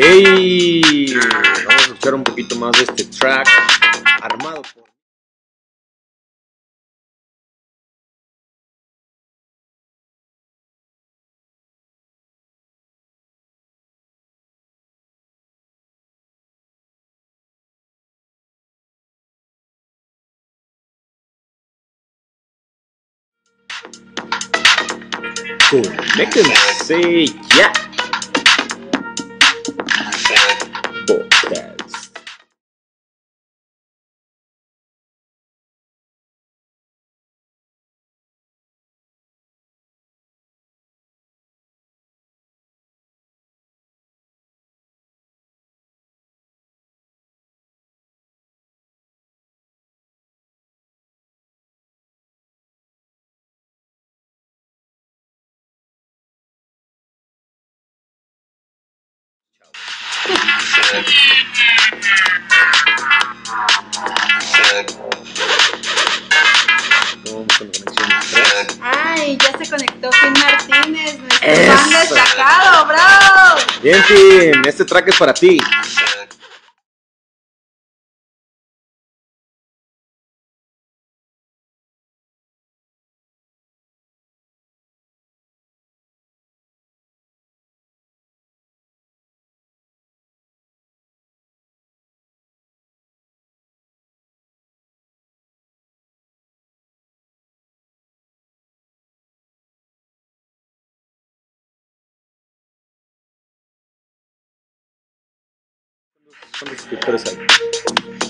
¡Ey! Vamos a escuchar un poquito más de este track armado por. Conéctense ya. Ay, ya se conectó Finn Martínez, nuestro fan destacado, bravo. Bien, Tim, este track es para ti. ¿Cuántos suscriptores hay? Todos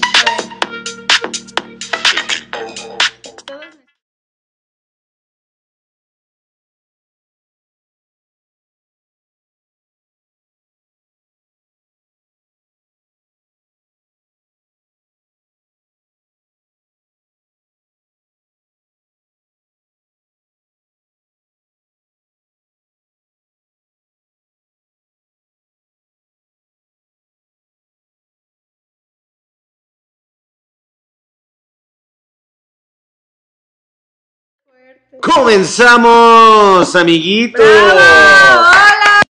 ¡Comenzamos, amiguitos! ¡Bravo! ¡Hola!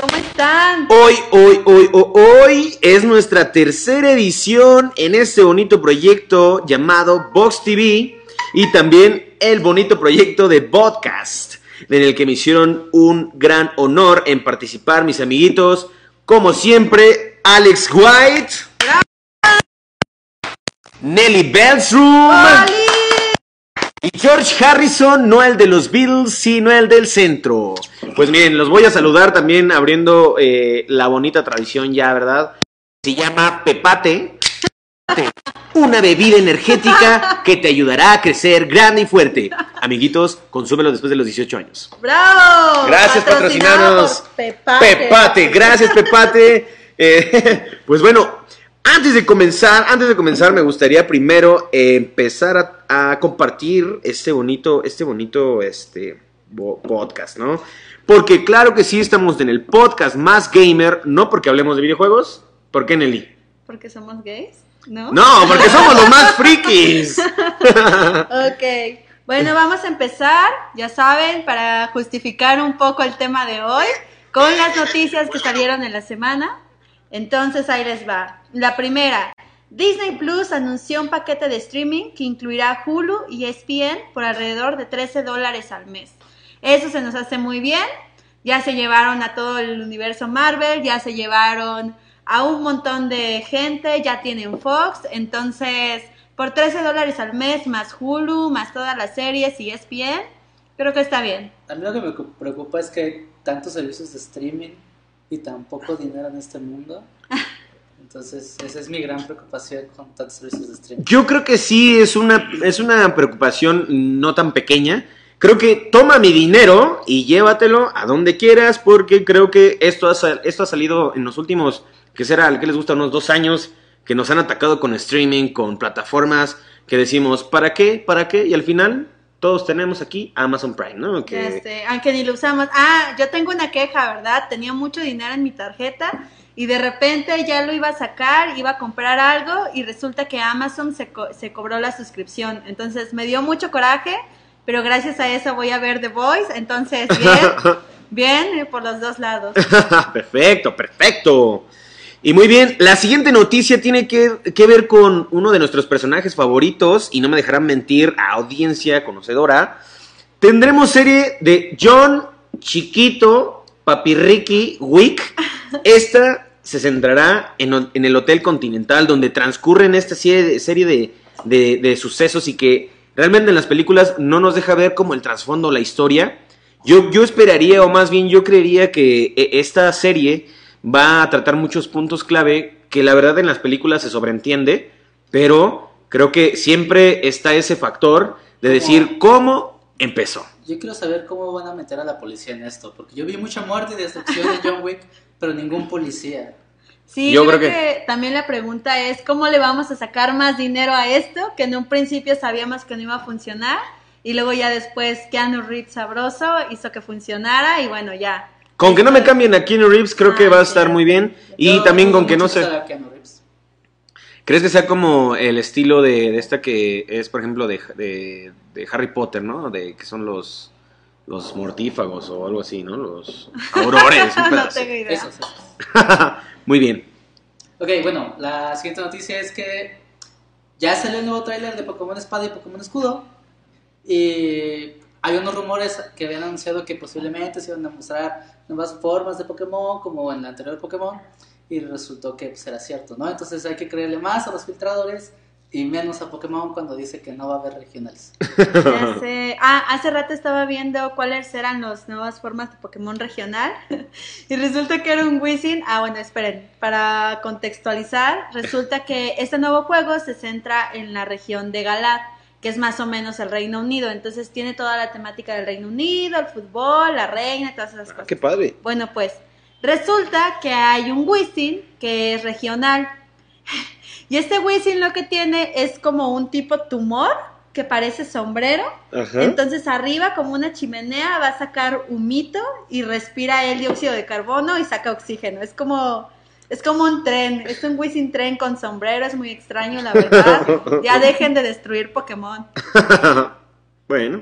¿Cómo están? Hoy, hoy, hoy, hoy, hoy es nuestra tercera edición en este bonito proyecto llamado Vox TV y también el bonito proyecto de podcast, en el que me hicieron un gran honor en participar mis amiguitos, como siempre, Alex White, Nelly Belsroom ¡Oli! Y George Harrison, no el de los Beatles, sino el del centro. Pues miren, los voy a saludar también abriendo eh, la bonita tradición ya, ¿verdad? Se llama Pepate. Una bebida energética que te ayudará a crecer grande y fuerte. Amiguitos, consúmelo después de los 18 años. ¡Bravo! Gracias, Patrocinado patrocinados. Pepate. Pepate, gracias Pepate. Eh, pues bueno, antes de comenzar, antes de comenzar me gustaría primero eh, empezar a, a compartir este bonito, este bonito, este podcast, ¿no? Porque claro que sí estamos en el podcast más gamer, no porque hablemos de videojuegos, ¿por qué Nelly? ¿Porque somos gays? ¿No? No, porque somos los más frikis. Ok, bueno, vamos a empezar, ya saben, para justificar un poco el tema de hoy, con las noticias que salieron en la semana. Entonces ahí les va. La primera, Disney Plus anunció un paquete de streaming que incluirá Hulu y ESPN por alrededor de 13 dólares al mes. Eso se nos hace muy bien. Ya se llevaron a todo el universo Marvel, ya se llevaron a un montón de gente, ya tienen Fox, entonces por 13 dólares al mes, más Hulu, más todas las series y ESPN, creo que está bien. A mí lo que me cu- preocupa es que tantos servicios de streaming y tan poco dinero en este mundo. Entonces, esa es mi gran preocupación con tantos servicios de streaming. Yo creo que sí es una, es una preocupación no tan pequeña. Creo que toma mi dinero y llévatelo a donde quieras porque creo que esto ha, esto ha salido en los últimos, que será, ¿qué les gusta? Unos dos años que nos han atacado con streaming, con plataformas que decimos, ¿para qué? ¿Para qué? Y al final todos tenemos aquí Amazon Prime, ¿no? Que, Este, aunque ni lo usamos. Ah, yo tengo una queja, ¿verdad? Tenía mucho dinero en mi tarjeta y de repente ya lo iba a sacar, iba a comprar algo y resulta que Amazon se, co- se cobró la suscripción. Entonces me dio mucho coraje, pero gracias a eso voy a ver The Voice, entonces bien. Bien, eh, por los dos lados. perfecto, perfecto. Y muy bien, la siguiente noticia tiene que, que, ver con uno de nuestros personajes favoritos, y no me dejarán mentir a audiencia conocedora. Tendremos serie de John Chiquito Papirriqui Wick. Esta se centrará en, en, el Hotel Continental, donde transcurren esta serie, de, serie de, de, de, sucesos y que realmente en las películas no nos deja ver como el trasfondo, la historia. Yo, yo esperaría, o más bien yo creería que e, esta serie va a tratar muchos puntos clave que la verdad en las películas se sobreentiende, pero creo que siempre está ese factor de decir cómo empezó. Yo quiero saber cómo van a meter a la policía en esto, porque yo vi mucha muerte y destrucción de John Wick, pero ningún policía. Sí, yo, creo, que... que... también la pregunta es cómo le vamos a sacar más dinero a esto, que en un principio sabíamos que no iba a funcionar, y luego ya después Keanu Reeves sabroso hizo que funcionara, y bueno, ya con que no me cambien a Keanu Reeves, creo que va a estar muy bien. Y también con que no se... ¿Crees que sea como el estilo de, esta que es, por ejemplo, de, de, Harry Potter, ¿no? De que son los, los mortífagos o algo así, ¿no? Los aurores. no tengo idea. muy bien. Ok, bueno, la siguiente noticia es que ya salió el nuevo tráiler de Pokémon Espada y Pokémon Escudo. Y hay unos rumores que habían anunciado que posiblemente se iban a mostrar nuevas formas de Pokémon, como en el anterior Pokémon, y resultó que será pues, cierto, ¿no? Entonces hay que creerle más a los filtradores y menos a Pokémon cuando dice que no va a haber regionales. Hace, ah, hace rato estaba viendo cuáles eran las nuevas formas de Pokémon regional y resulta que era un Wizzing. Ah, bueno, esperen, para contextualizar, resulta que este nuevo juego se centra en la región de Galar que es más o menos el Reino Unido. Entonces tiene toda la temática del Reino Unido, el fútbol, la reina, todas esas ah, cosas. ¡Qué padre! Bueno, pues resulta que hay un Wisin que es regional. Y este Wisin lo que tiene es como un tipo tumor que parece sombrero. Entonces arriba como una chimenea va a sacar humito y respira el dióxido de carbono y saca oxígeno. Es como es como un tren, es un whizzing tren con sombrero, es muy extraño, la verdad. Ya dejen de destruir Pokémon. bueno,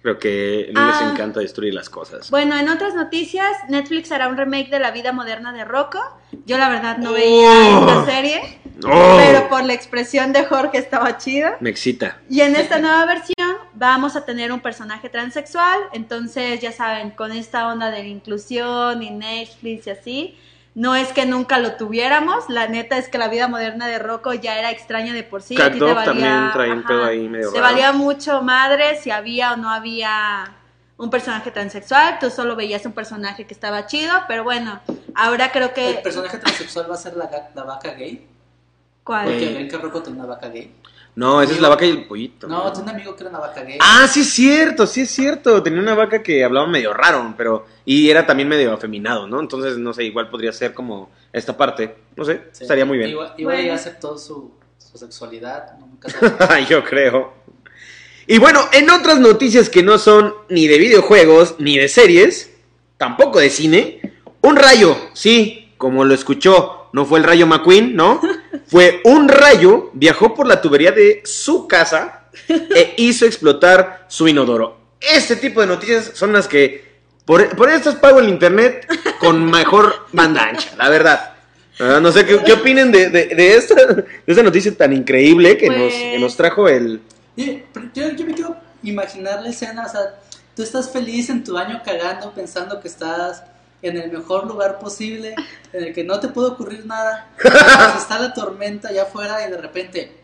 creo que no les ah. encanta destruir las cosas. Bueno, en otras noticias, Netflix hará un remake de La vida moderna de Rocco. Yo la verdad no veía oh. esta serie, oh. pero por la expresión de Jorge estaba chida. Me excita. Y en esta nueva versión vamos a tener un personaje transexual, entonces ya saben, con esta onda de la inclusión y Netflix y así no es que nunca lo tuviéramos, la neta es que la vida moderna de Rocco ya era extraña de por sí. Cat te valía, también trae un pedo ahí medio Se valía mucho madre si había o no había un personaje transexual, tú solo veías un personaje que estaba chido, pero bueno, ahora creo que... ¿El personaje transexual va a ser la, la vaca gay? ¿Cuál? Porque ven que Rocco tiene una vaca gay. No, esa es la vaca y el pollito. No, tiene un amigo que era una vaca gay. Ah, sí es cierto, sí es cierto. Tenía una vaca que hablaba medio raro, pero. Y era también medio afeminado, ¿no? Entonces, no sé, igual podría ser como esta parte. No sé, estaría muy bien. Igual, igual bueno. a aceptó su, su sexualidad, nunca Yo creo. Y bueno, en otras noticias que no son ni de videojuegos ni de series, tampoco de cine, un rayo, sí, como lo escuchó, no fue el rayo McQueen, ¿no? Fue un rayo, viajó por la tubería de su casa e hizo explotar su inodoro. Este tipo de noticias son las que, por, por estas pago el internet con mejor banda ancha, la verdad. Ah, no sé, ¿qué, qué opinen de, de, esta, de esta noticia tan increíble que, nos, que nos trajo el... Yo, yo me quiero imaginar la escena, o sea, tú estás feliz en tu baño cagando pensando que estás en el mejor lugar posible, en el que no te puede ocurrir nada. está la tormenta allá afuera y de repente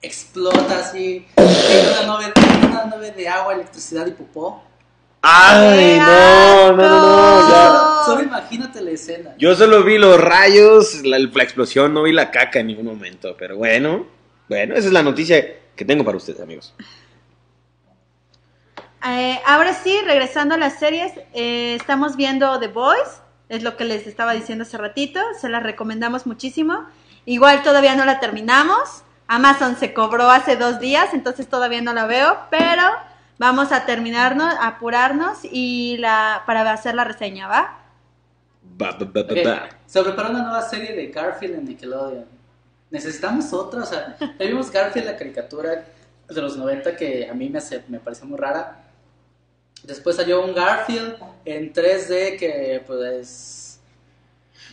explota así, una nube, una nube de agua, electricidad y popó. ¡Ay, no, no, no, no! Solo imagínate la escena. Yo solo vi los rayos, la, la, explosión, no vi la caca en ningún momento. Pero bueno, bueno, esa es la noticia que tengo para ustedes, amigos. Eh, ahora sí, regresando a las series, eh, estamos viendo The Boys, es lo que les estaba diciendo hace ratito, se la recomendamos muchísimo. Igual todavía no la terminamos, Amazon se cobró hace dos días, entonces todavía no la veo, pero vamos a terminarnos, a apurarnos y la para hacer la reseña, ¿va? Se preparó una nueva serie de Garfield en Nickelodeon. Necesitamos otra, o sea, vimos Garfield la caricatura de los 90 que a mí me, hace, me pareció muy rara Después salió un Garfield en 3D que pues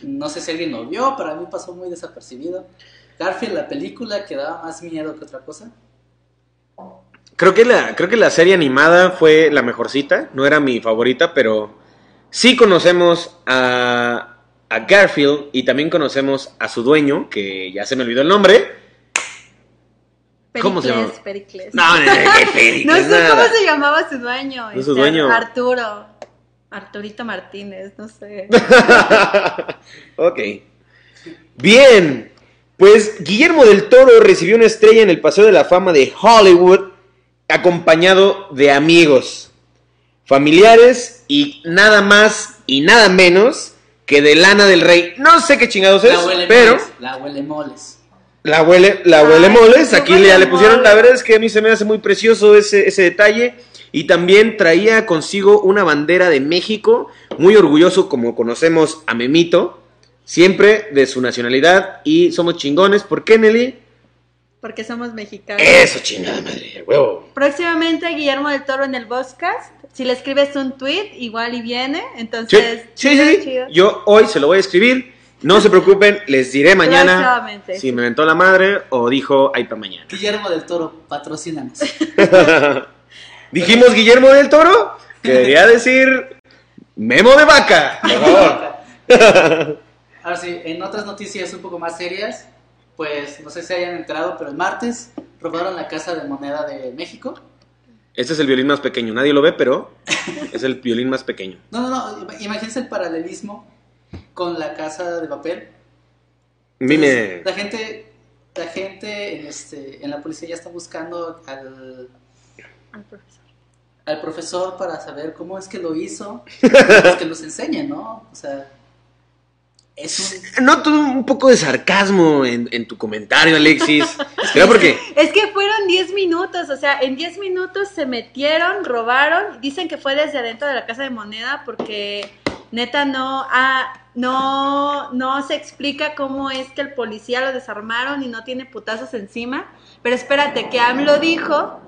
no sé si alguien lo vio, para mí pasó muy desapercibido. Garfield, la película que daba más miedo que otra cosa. Creo que la, creo que la serie animada fue la mejorcita, no era mi favorita, pero sí conocemos a, a Garfield y también conocemos a su dueño, que ya se me olvidó el nombre. ¿Cómo se llama? Pericles. No, no, no, qué Pericles, No sé nada. cómo se llamaba su dueño. No, su este, dueño. Arturo. Arturito Martínez, no sé. ok. Bien. Pues Guillermo del Toro recibió una estrella en el Paseo de la Fama de Hollywood, acompañado de amigos, familiares y nada más y nada menos que de Lana del Rey. No sé qué chingados es, La huele pero moles, la huele moles. La huele, la huele Ay, moles. Aquí ya le pusieron. moles. La verdad es que a mí se me hace muy precioso ese, ese detalle. Y también traía consigo una bandera de México, muy orgulloso como conocemos a Memito, siempre de su nacionalidad y somos chingones. ¿Por qué, Nelly? Porque somos mexicanos. Eso, chingada madre, huevo. Próximamente Guillermo del Toro en el podcast. Si le escribes un tweet, igual y viene. Entonces, sí, chido, sí, sí. chido. Yo hoy se lo voy a escribir. No se preocupen, les diré mañana si me mentó la madre o dijo ay para mañana. Guillermo del Toro, patrocínanos. Dijimos Guillermo del Toro, quería decir Memo de Vaca, por favor. Ahora sí, en otras noticias un poco más serias, pues no sé si hayan enterado, pero el martes robaron la casa de moneda de México. Este es el violín más pequeño, nadie lo ve, pero es el violín más pequeño. No, no, no, im- imagínense el paralelismo con la casa de papel. Entonces. La gente, la gente en, este, en la policía ya está buscando al, Al profesor. al profesor para saber cómo es que lo hizo, pues que nos enseñe, ¿no? O sea, es un... Noto un poco de sarcasmo en, en tu comentario, Alexis. ¿Será porque Es que fueron 10 minutos, o sea, en 10 minutos se metieron, robaron, dicen que fue desde adentro de la casa de moneda porque neta no ah, no no se explica cómo es que el policía lo desarmaron y no tiene putazos encima, pero espérate, que AMLO dijo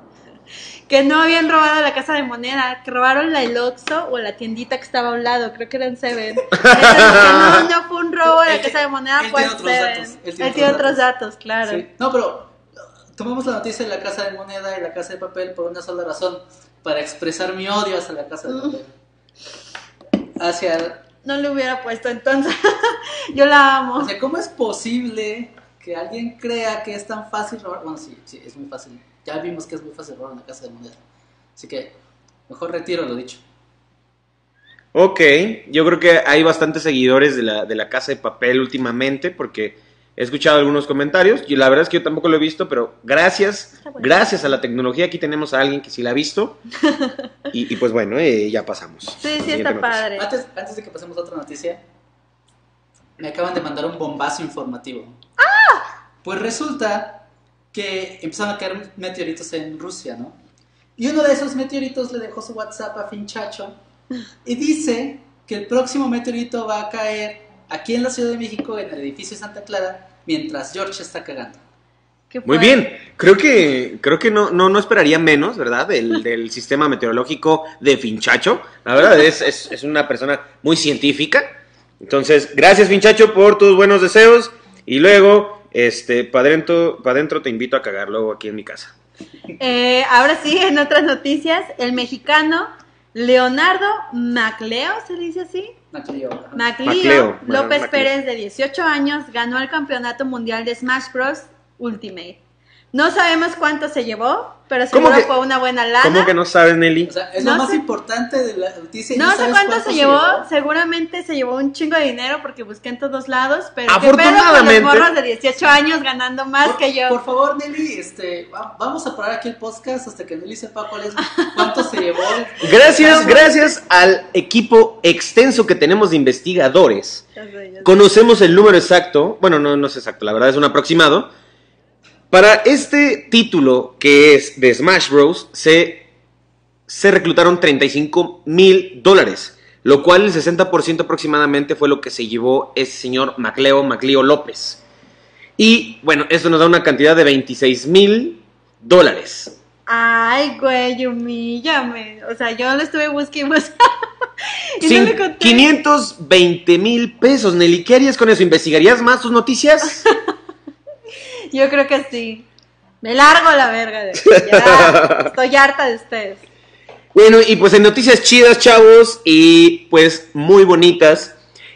que no habían robado la casa de moneda, que robaron la El Oxxo o la tiendita que estaba a un lado, creo que era en Seven. No, no fue un robo de la casa de moneda, él fue otros Seven. datos, Él tiene otros datos, claro. Sí. No, pero uh, tomamos la noticia de la casa de moneda y la casa de papel por una sola razón, para expresar mi odio hacia la casa de Mm. papel. Hacia, No le hubiera puesto entonces. Yo la amo. o sea, ¿cómo es posible que alguien crea que es tan fácil robar? Bueno, sí, sí, es muy fácil. Ya vimos que es muy fácil robar una casa de moneda. Así que mejor retiro lo dicho. Ok, yo creo que hay bastantes seguidores de la, de la casa de papel últimamente porque he escuchado algunos comentarios y la verdad es que yo tampoco lo he visto, pero gracias, bueno. gracias a la tecnología aquí tenemos a alguien que sí la ha visto y, y pues bueno, eh, ya pasamos. Sí, sí, está noticia. padre. Antes, antes de que pasemos a otra noticia, me acaban de mandar un bombazo informativo. Pues resulta que empezaron a caer meteoritos en Rusia, ¿no? Y uno de esos meteoritos le dejó su WhatsApp a Finchacho y dice que el próximo meteorito va a caer aquí en la Ciudad de México, en el edificio Santa Clara, mientras George está cagando. Muy bien, creo que creo que no, no, no esperaría menos, ¿verdad? Del, del sistema meteorológico de Finchacho. La verdad es, es, es una persona muy científica. Entonces, gracias Finchacho por tus buenos deseos. Y luego, este, para adentro, pa' te invito a cagar luego aquí en mi casa. Eh, ahora sí, en otras noticias, el mexicano Leonardo Macleo, ¿se le dice así? Macleo, López Macleo. Pérez, de 18 años, ganó el campeonato mundial de Smash Bros. Ultimate. No sabemos cuánto se llevó, pero ¿Cómo seguro que- fue una buena lana. ¿Cómo que no sabes, Nelly? O sea, es No lo más sé. importante de la noticia. No sé sabes cuánto se llevó, llevó. seguramente se llevó un chingo de dinero porque busqué en todos lados, pero qué pedo con los Afortunadamente- morros de 18 años ganando más Por- que yo. Por favor, Nelly, este, va- vamos a parar aquí el podcast hasta que Nelly sepa cuál es, cuánto se llevó. Gracias, gracias al equipo extenso que tenemos de investigadores. Ya sé, ya sé. Conocemos el número exacto, bueno, no, no es exacto, la verdad es un aproximado. Para este título que es de Smash Bros. se, se reclutaron 35 mil dólares, lo cual el 60% aproximadamente fue lo que se llevó ese señor Macleo Macleo López. Y bueno, esto nos da una cantidad de 26 mil dólares. Ay, güey, humíllame. O sea, yo lo estuve buscando. y no Cin- le encontré. 520 mil pesos, Nelly. ¿Qué harías con eso? ¿Investigarías más tus noticias? Yo creo que sí. Me largo a la verga de ya. Estoy harta de ustedes. Bueno, y pues en noticias chidas, chavos, y pues muy bonitas,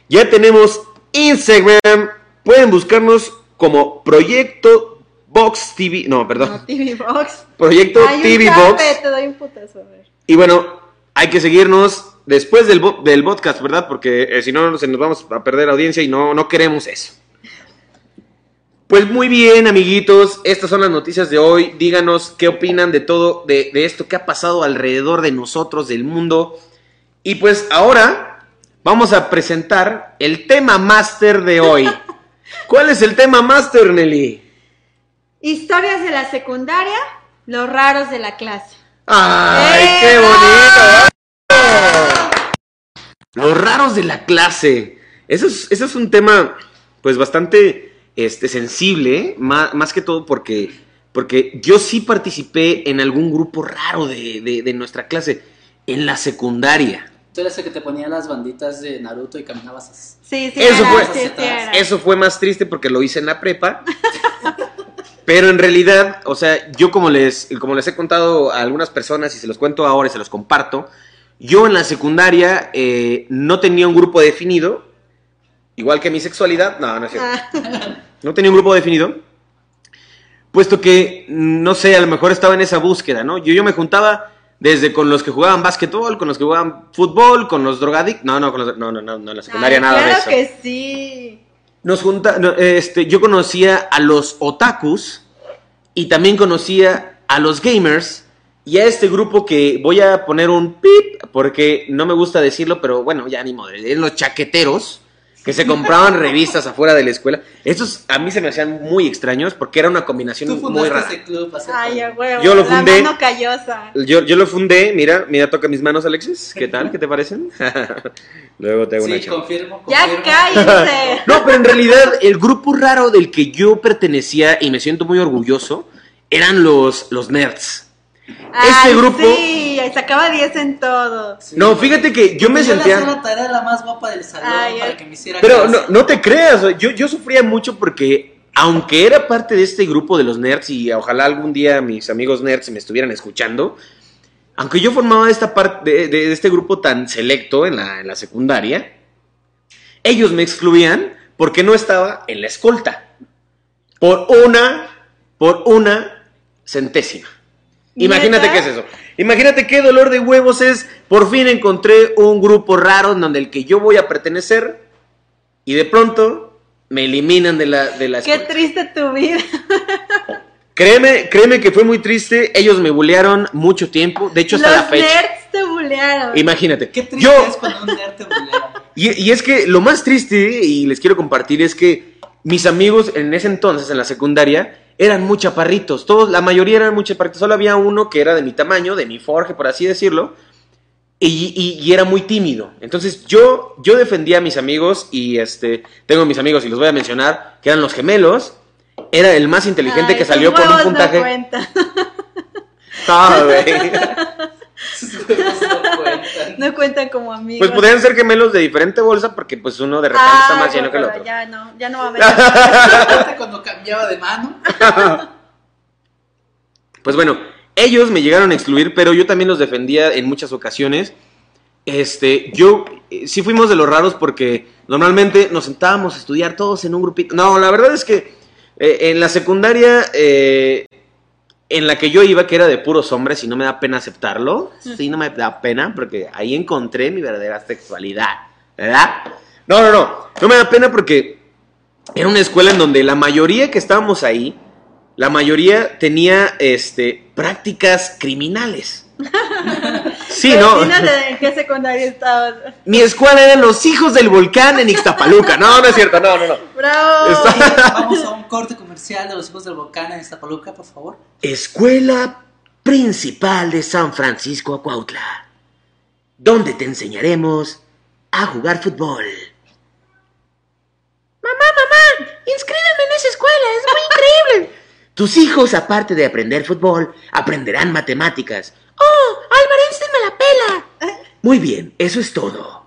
ya tenemos Instagram. Pueden buscarnos como Proyecto Box TV. No, perdón. No, TV Box. Proyecto Ay, TV Box. te doy un putazo, a ver. Y bueno, hay que seguirnos después del, bo- del podcast, ¿verdad? Porque eh, si no, se nos vamos a perder audiencia y no, no queremos eso. Pues muy bien, amiguitos, estas son las noticias de hoy. Díganos qué opinan de todo, de, de esto que ha pasado alrededor de nosotros, del mundo. Y pues ahora vamos a presentar el tema máster de hoy. ¿Cuál es el tema máster, Nelly? Historias de la secundaria, los raros de la clase. ¡Ay, ¡Eh, qué bonito! Los raros de la clase. Eso es, eso es un tema, pues, bastante este, sensible, ¿eh? Má- más, que todo porque, porque yo sí participé en algún grupo raro de, de- de nuestra clase, en la secundaria. Tú eres el que te ponía las banditas de Naruto y caminabas así. Sí, sí, Eso era, fue- sí, sí. Eso fue más triste porque lo hice en la prepa. Pero en realidad, o sea, yo como les, como les he contado a algunas personas y se los cuento ahora y se los comparto, yo en la secundaria eh, no tenía un grupo definido, igual que mi sexualidad, no, no es cierto, Ah, no tenía un grupo definido, puesto que, mm, no sé, a lo mejor estaba en esa búsqueda, ¿no? Yo, yo me juntaba desde con los que jugaban básquetbol, con los que jugaban fútbol, con los drogadictos, no, no, con los, no, no, no, no, en la secundaria ay, nada claro de eso. que sí. Nos junta, no, este, yo conocía a los otakus y también conocía a los gamers y a este grupo que voy a poner un pip porque no me gusta decirlo, pero bueno, ya ni eran los chaqueteros que se compraban revistas afuera de la escuela. Estos a mí se me hacían muy extraños porque era una combinación Tú muy rara. ese club hace Ay, a poco. huevo. Yo lo fundé. La mano callosa. Yo, yo lo fundé, mira, mira, toca mis manos, Alexis. ¿Qué tal? ¿Qué te parecen? Luego te hago una Sí, chamba. confirmo, Ya confirmo. cállense. No, pero en realidad el grupo raro del que yo pertenecía y me siento muy orgulloso eran los, los nerds. Ay, grupo- Sí, sacaba 10 en todo. Sí. No, fíjate que yo me Yo sentía... hacía la tarea de la más guapa del salón Ay, para que me hiciera Pero no, no te creas, yo, yo sufría mucho porque aunque era parte de este grupo de los nerds y ojalá algún día mis amigos nerds me estuvieran escuchando, aunque yo formaba esta parte de, de este grupo tan selecto en la, en la secundaria, ellos me excluían porque no estaba en la escolta. Por una, por una centésima. Imagínate qué es eso. Imagínate qué dolor de huevos es. Por fin encontré un grupo raro en donde el que yo voy a pertenecer y de pronto me eliminan de la, de la Qué escuela. triste tu vida. Créeme, créeme que fue muy triste. Ellos me bullearon mucho tiempo. De hecho, hasta Los la fecha. nerds te bulearon. Imagínate. Qué triste Yo, es cuando un nerd te bulea. y, y es que lo más triste, y les quiero compartir, es que mis amigos en ese entonces, en la secundaria, eran muy chaparritos. Todos, la mayoría eran muy chaparritos. Solo había uno que era de mi tamaño, de mi forje, por así decirlo. Y, y- y era muy tímido. Entonces yo, yo defendía a mis amigos y este, tengo mis amigos y los voy a mencionar, que eran los gemelos. Era el más inteligente Ay, que salió con un puntaje. No güey. No cuentan. No cuentan como amigos. Pues podrían ser gemelos de diferente bolsa porque pues uno de repente está más lleno que el otro. Ya no, ya no va a. Aparte, cuando cambiaba de mano. Pues bueno, ellos me llegaron a excluir, pero yo también los defendía en muchas ocasiones. Este, yo eh, sí fuimos de los raros porque normalmente nos sentábamos a estudiar todos en un grupito. No, la verdad es que eh, en la secundaria eh, en la que yo iba, que era de puros hombres, y no me da pena aceptarlo, sí, no me da pena porque ahí encontré mi verdadera sexualidad, ¿verdad? No, no, no, no me da pena porque era una escuela en donde la mayoría que estábamos ahí, la mayoría tenía este, prácticas criminales. Sí, ¿no? En qué secundaria estabas. Mi escuela era Los Hijos del Volcán en Ixtapaluca. No, no es cierto, no, no, no. ¡Bravo! Está- Vamos a un corte comercial de los hijos del volcán en Iztapaluca, por favor. Escuela Principal de San Francisco Acuautla, donde te enseñaremos a jugar fútbol. Mamá, mamá, inscríbeme en esa escuela, es muy increíble. Tus hijos, aparte de aprender fútbol, aprenderán matemáticas. ¡Oh! ¡Álvaro Einstein me la pela! Muy bien, eso es todo.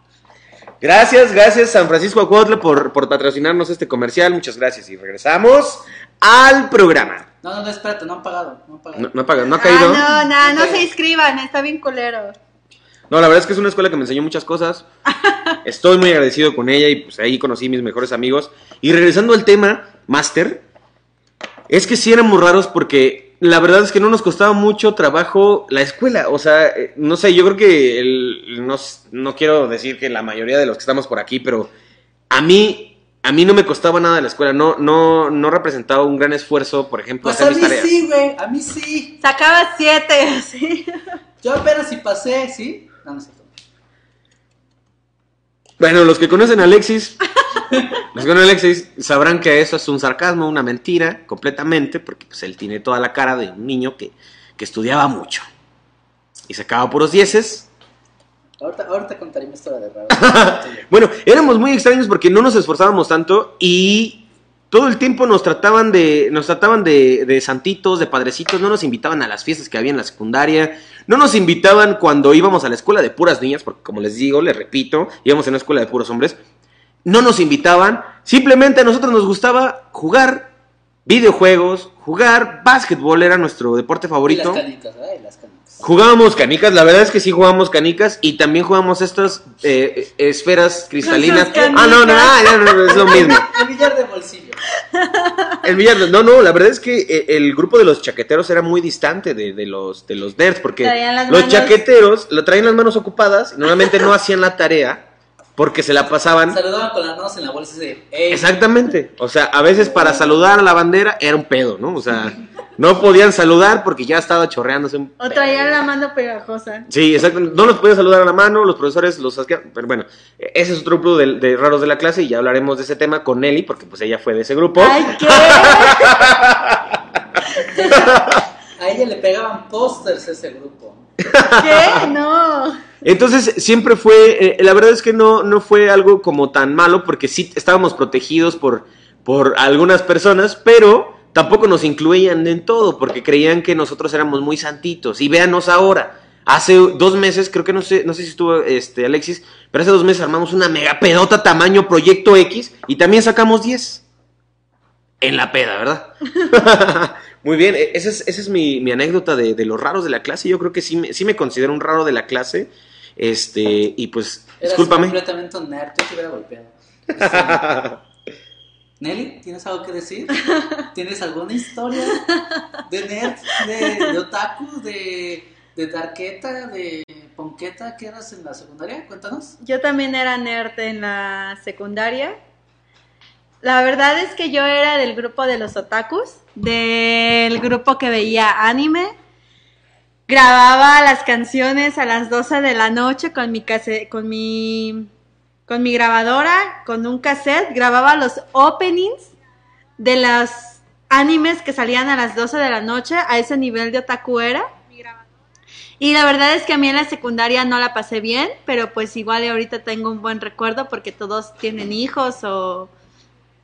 Gracias, gracias San Francisco Acuautla por, por patrocinarnos este comercial. Muchas gracias. Y regresamos al programa. No, no, no, espérate, no han pagado. No han pagado. No, no ha pagado, no ha caído. Ah, no, no, no se inscriban, está bien culero. No, la verdad es que es una escuela que me enseñó muchas cosas. Estoy muy agradecido con ella y pues ahí conocí mis mejores amigos. Y regresando al tema, Master, es que sí éramos raros porque la verdad es que no nos costaba mucho trabajo la escuela. O sea, eh, no sé, yo creo que el- no, s- no quiero decir que la mayoría de los que estamos por aquí, pero a mí, a mí no me costaba nada la escuela. No, no, no representaba un gran esfuerzo, por ejemplo, Pues hacer a mis mí tareas. sí, güey, a mí sí. Sacaba siete, sí. Yo apenas si pasé, ¿sí? No, cierto. Bueno, los que conocen a Alexis, los que conocen a Alexis sabrán que eso es un sarcasmo, una mentira, completamente, porque pues, él tiene toda la cara de un niño que, que estudiaba mucho. Y sacaba puros dieces. Ahorita, ahorita contaré mi historia de raro. Bueno, éramos muy extraños porque no nos esforzábamos tanto y todo el tiempo nos trataban de, nos trataban de, de santitos, de padrecitos, no nos invitaban a las fiestas que había en la secundaria, no nos invitaban cuando íbamos a la escuela de puras niñas, porque como les digo, les repito, íbamos a una escuela de puros hombres, no nos invitaban, simplemente a nosotros nos gustaba jugar videojuegos, jugar básquetbol, era nuestro deporte Y favorito. las canicas, ¿verdad? Y las canicas. Jugábamos canicas, la verdad es que sí jugábamos canicas y también jugábamos estas eh, esferas cristalinas. Ah, no, no, ah, no, no, no, es lo mismo. El billar de bolsillo. El billar, no, no, la verdad es que eh, el grupo de los chaqueteros era muy distante de, de los, de los nerds porque los manos- chaqueteros lo traían las manos ocupadas y normalmente no hacían la tarea porque se la pasaban. Saludaban con las manos en la bolsa de, ¡Ey! Exactamente. O sea, a veces para saludar a la bandera era un pedo, ¿no? O sea, no podían saludar porque ya estaba chorreándose un O traía la mano pegajosa. Sí, exacto. No los podían saludar a la mano, los profesores los hacían. Pero bueno, ese es otro grupo de, de raros de la clase y ya hablaremos de ese tema con Nelly, porque pues ella fue de ese grupo. Ay, ¿qué? A ella le pegaban pósters ese grupo. ¿Qué? No. Entonces siempre fue, eh, la verdad es que no, no fue algo como tan malo, porque sí estábamos protegidos por, por algunas personas, pero tampoco nos incluían en todo, porque creían que nosotros éramos muy santitos. Y véanos ahora. Hace dos meses, creo que no sé, no sé si estuvo este Alexis, pero hace dos meses armamos una mega pedota tamaño Proyecto X y también sacamos 10. En la peda, ¿verdad? Muy bien, e- esa es, esa es mi, mi anécdota de, de los raros de la clase. Yo creo que sí me, sí me considero un raro de la clase. Este, y pues, Eras discúlpame. completamente un nerd. Yo te hubiera golpeado. Nelly, ¿tienes algo que decir? ¿Tienes alguna historia de nerd, de, de otaku, de, de darketa, de ponqueta que eras en la secundaria? Cuéntanos. Yo también era nerd en la secundaria. La verdad es que yo era del grupo de los otakus, del grupo que veía anime. Grababa las canciones a las 12 de la noche con mi case- con mi con mi grabadora, con un cassette, grababa los openings de los animes que salían a las 12 de la noche, a ese nivel de otaku era. Y la verdad es que a mí en la secundaria no la pasé bien, pero pues igual ahorita tengo un buen recuerdo porque todos tienen hijos o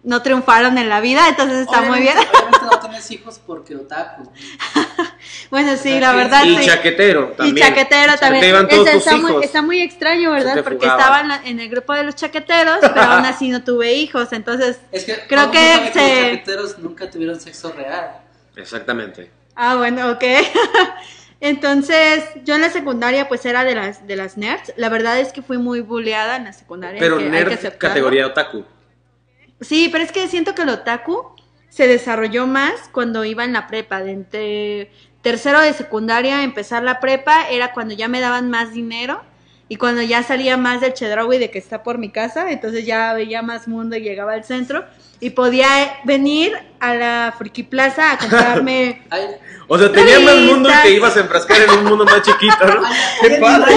no triunfaron en la vida, entonces está muy bien. Obviamente- Obviamente no tienes hijos porque otaku. Bueno, sí, sea, la verdad y sí. chaquetero Y también. chaquetero también. Te iban todos Este, tus está, muy, hijos. está muy extraño, ¿verdad? Porque estaba en, el grupo de los chaqueteros, pero aún así no tuve hijos, entonces... Es que Creo que se- los chaqueteros nunca tuvieron sexo real. Exactamente. Ah, bueno, ok. Entonces, yo en la secundaria pues era de las de las nerds. La verdad es que fui muy bulleada en la secundaria. Pero hay que- hay nerd categoría otaku. Sí, pero es que siento que el otaku se desarrolló más cuando iba en la prepa. De entre tercero de secundaria, empezar la prepa, era cuando ya me daban más dinero. Y cuando ya salía más del Chedraui de que está por mi casa, entonces ya veía más mundo y llegaba al centro. Y podía venir a la Friki Plaza a comprarme Ay, O sea, tenía más mundo y te ibas a enfrascar en un mundo más chiquito, ¿no? ay, ¡Qué padre!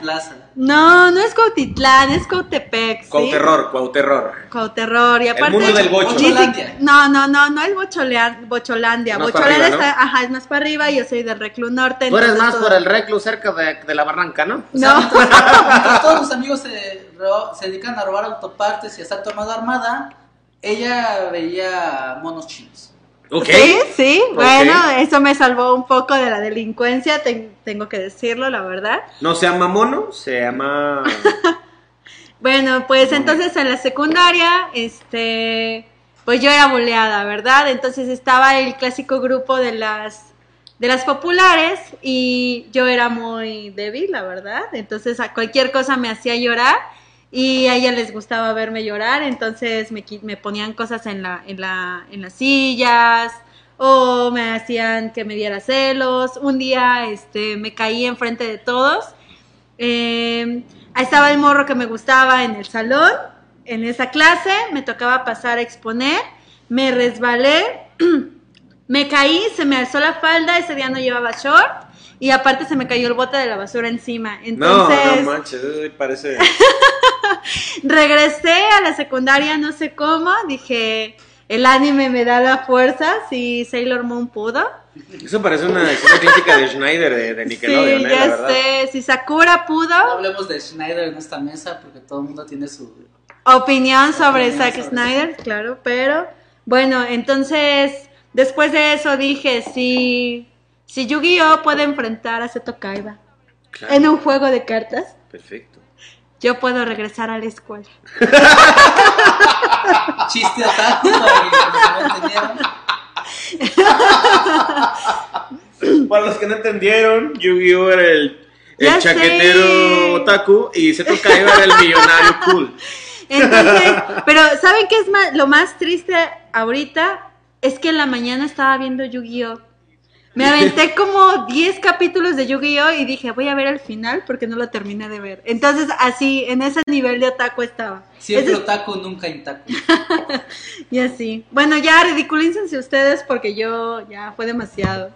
plaza. No, no es Cuautitlán, es Cautepec, ¿sí? Cuauterror, cuauterror. Cuauterror. Y aparte, mundo del bocho. Bocholandia. no, no, no, no es Bocholea- Bocholandia. Bocholandia está, ajá, es más para arriba y yo soy del Reclu Norte. Tú eres entonces más todo- por el reclu cerca de, de la barranca, ¿no? O sea, No. mientras, mientras todos los amigos se, se dedican a robar autopartes y a estar tomando armada, ella veía monos chinos. Sí, sí, bueno, eso me salvó un poco de la delincuencia, ten- tengo que decirlo, la verdad. No se llama mono, se llama... Bueno, pues entonces en la secundaria, este, pues yo era boleada, ¿verdad? Entonces estaba el clásico grupo de las de las populares y yo era muy débil, la verdad. Entonces a cualquier cosa me hacía llorar y a ella les gustaba verme llorar, entonces me, me ponían cosas en la en la en las sillas o me hacían que me diera celos. Un día este me caí enfrente de todos eh, ahí estaba el morro que me gustaba en el salón, en esa clase, me tocaba pasar a exponer, me resbalé, me caí, se me alzó la falda, ese día no llevaba short y aparte se me cayó el bote de la basura encima. No, Entonces no manches, eso parece... regresé a la secundaria, no sé cómo, dije, el anime me da la fuerza, si Sailor Moon pudo. Eso parece una escena clásica de Schneider de, de Nickelodeon, sí, eh, la ya verdad. sé, si Sakura pudo. No hablemos de Schneider en esta mesa porque todo el mundo tiene su... opinión sobre Opinión Zack sobre Snyder, claro, pero bueno, entonces después de eso dije, si, si Yu-Gi-Oh puede enfrentar a Seto Kaiba Claro, en un juego de cartas, Perfecto. Yo puedo regresar a la escuela. Chiste otaku para que no entendieron. Para los que no entendieron, Yu-Gi-Oh era el, el chaquetero sé. otaku y Seto Kaiba era el millonario cool. Entonces, pero ¿saben qué es ma- lo más triste ahorita? Es que en la mañana estaba viendo Yu-Gi-Oh! Me aventé como 10 capítulos de Yu-Gi-Oh! y dije, voy a ver el final porque no lo terminé de ver. Entonces, así, en ese nivel de otaku estaba. Siempre Ese otaku, nunca intaku. Y así. Bueno, ya ridiculícense ustedes porque yo ya fue demasiado.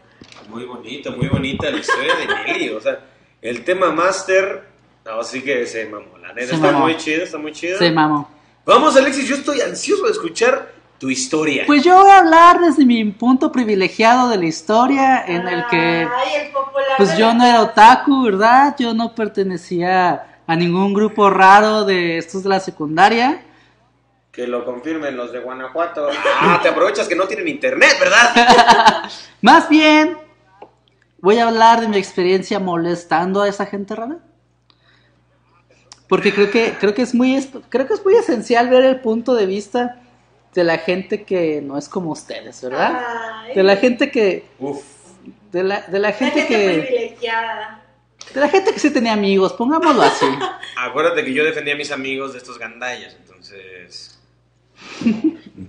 Muy bonita, muy bonita la historia de Nelly. O sea, el tema master, no, sí que se mamó. La neta Se está mamó. muy chido, está muy chido. Se mamó. Vamos, Alexis, yo estoy ansioso de escuchar tu historia. Pues yo voy a hablar desde mi punto privilegiado de la historia en el que Ay, el popular pues yo no era otaku, ¿verdad? Yo no pertenecía a ningún grupo raro de estos de la secundaria. Que lo confirmen los de Guanajuato. Ah, te aprovechas que no tienen internet, ¿verdad? Más bien, voy a hablar de mi experiencia molestando a esa gente rara. Porque creo que, creo que es muy es- creo que es muy esencial ver el punto de vista de la gente que no es como ustedes, ¿verdad? Ay, De la gente que Uf. de la, de la la gente que privilegiada. de la gente que sí tenía amigos, pongámoslo así. Acuérdate que yo defendí a mis amigos de estos gandallas, entonces.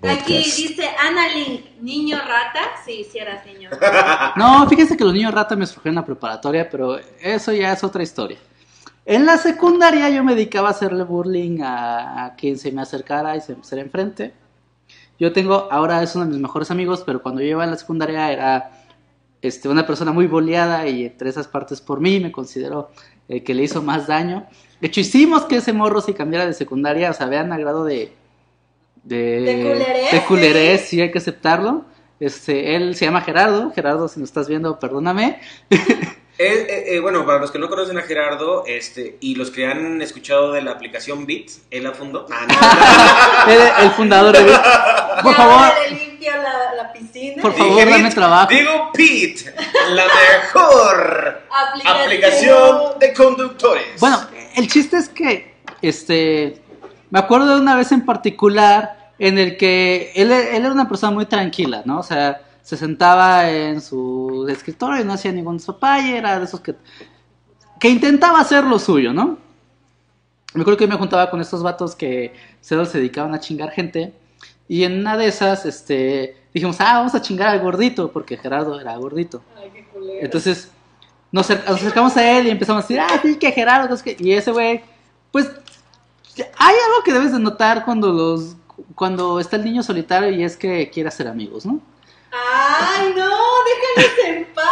Aquí dice Ana Link, niño rata. Sí, si eras niño. No, fíjense que los niños rata me escogieron en la preparatoria, pero eso ya es otra historia. En la secundaria yo me dedicaba a hacerle bullying a, a quien se me acercara y se me pusiera enfrente. Yo tengo, ahora es uno de mis mejores amigos, pero cuando yo iba en la secundaria era este, una persona muy boleada y entre esas partes por mí me considero el que le hizo más daño. De hecho, hicimos que ese morro se cambiara de secundaria, o sea, vean a grado de... De, De culerés, de culerés, sí, hay que aceptarlo. Este, él se llama Gerardo. Gerardo, si nos estás viendo, perdóname. Eh, eh, eh, bueno, para los que no conocen a Gerardo este, y los que han escuchado de la aplicación Bits, él la fundó. Ah, no. Él, el fundador de Bit. Por favor, le limpia la, la piscina. Por favor, Dije dame Bit, trabajo. Digo Pete, la mejor Aplicación. aplicación de conductores. Bueno, el chiste es que, este, me acuerdo de una vez en particular en el que él, él era una persona muy tranquila, ¿no? O sea, se sentaba en su escritorio y no hacía ningún despapalle, era de esos que, que intentaba hacer lo suyo, ¿no? Me acuerdo que me juntaba con estos vatos que solo se dedicaban a chingar gente y en una de esas, este, dijimos, ah, vamos a chingar al gordito, porque Gerardo era gordito. Ay, qué culero. Entonces nos, acer- nos acercamos a él y empezamos a decir, ah, sí, que Gerardo, qué". y ese güey, pues hay algo que debes de notar cuando los cuando está el niño solitario y es que quiere hacer amigos, ¿no? Ay, no, déjanos en paz.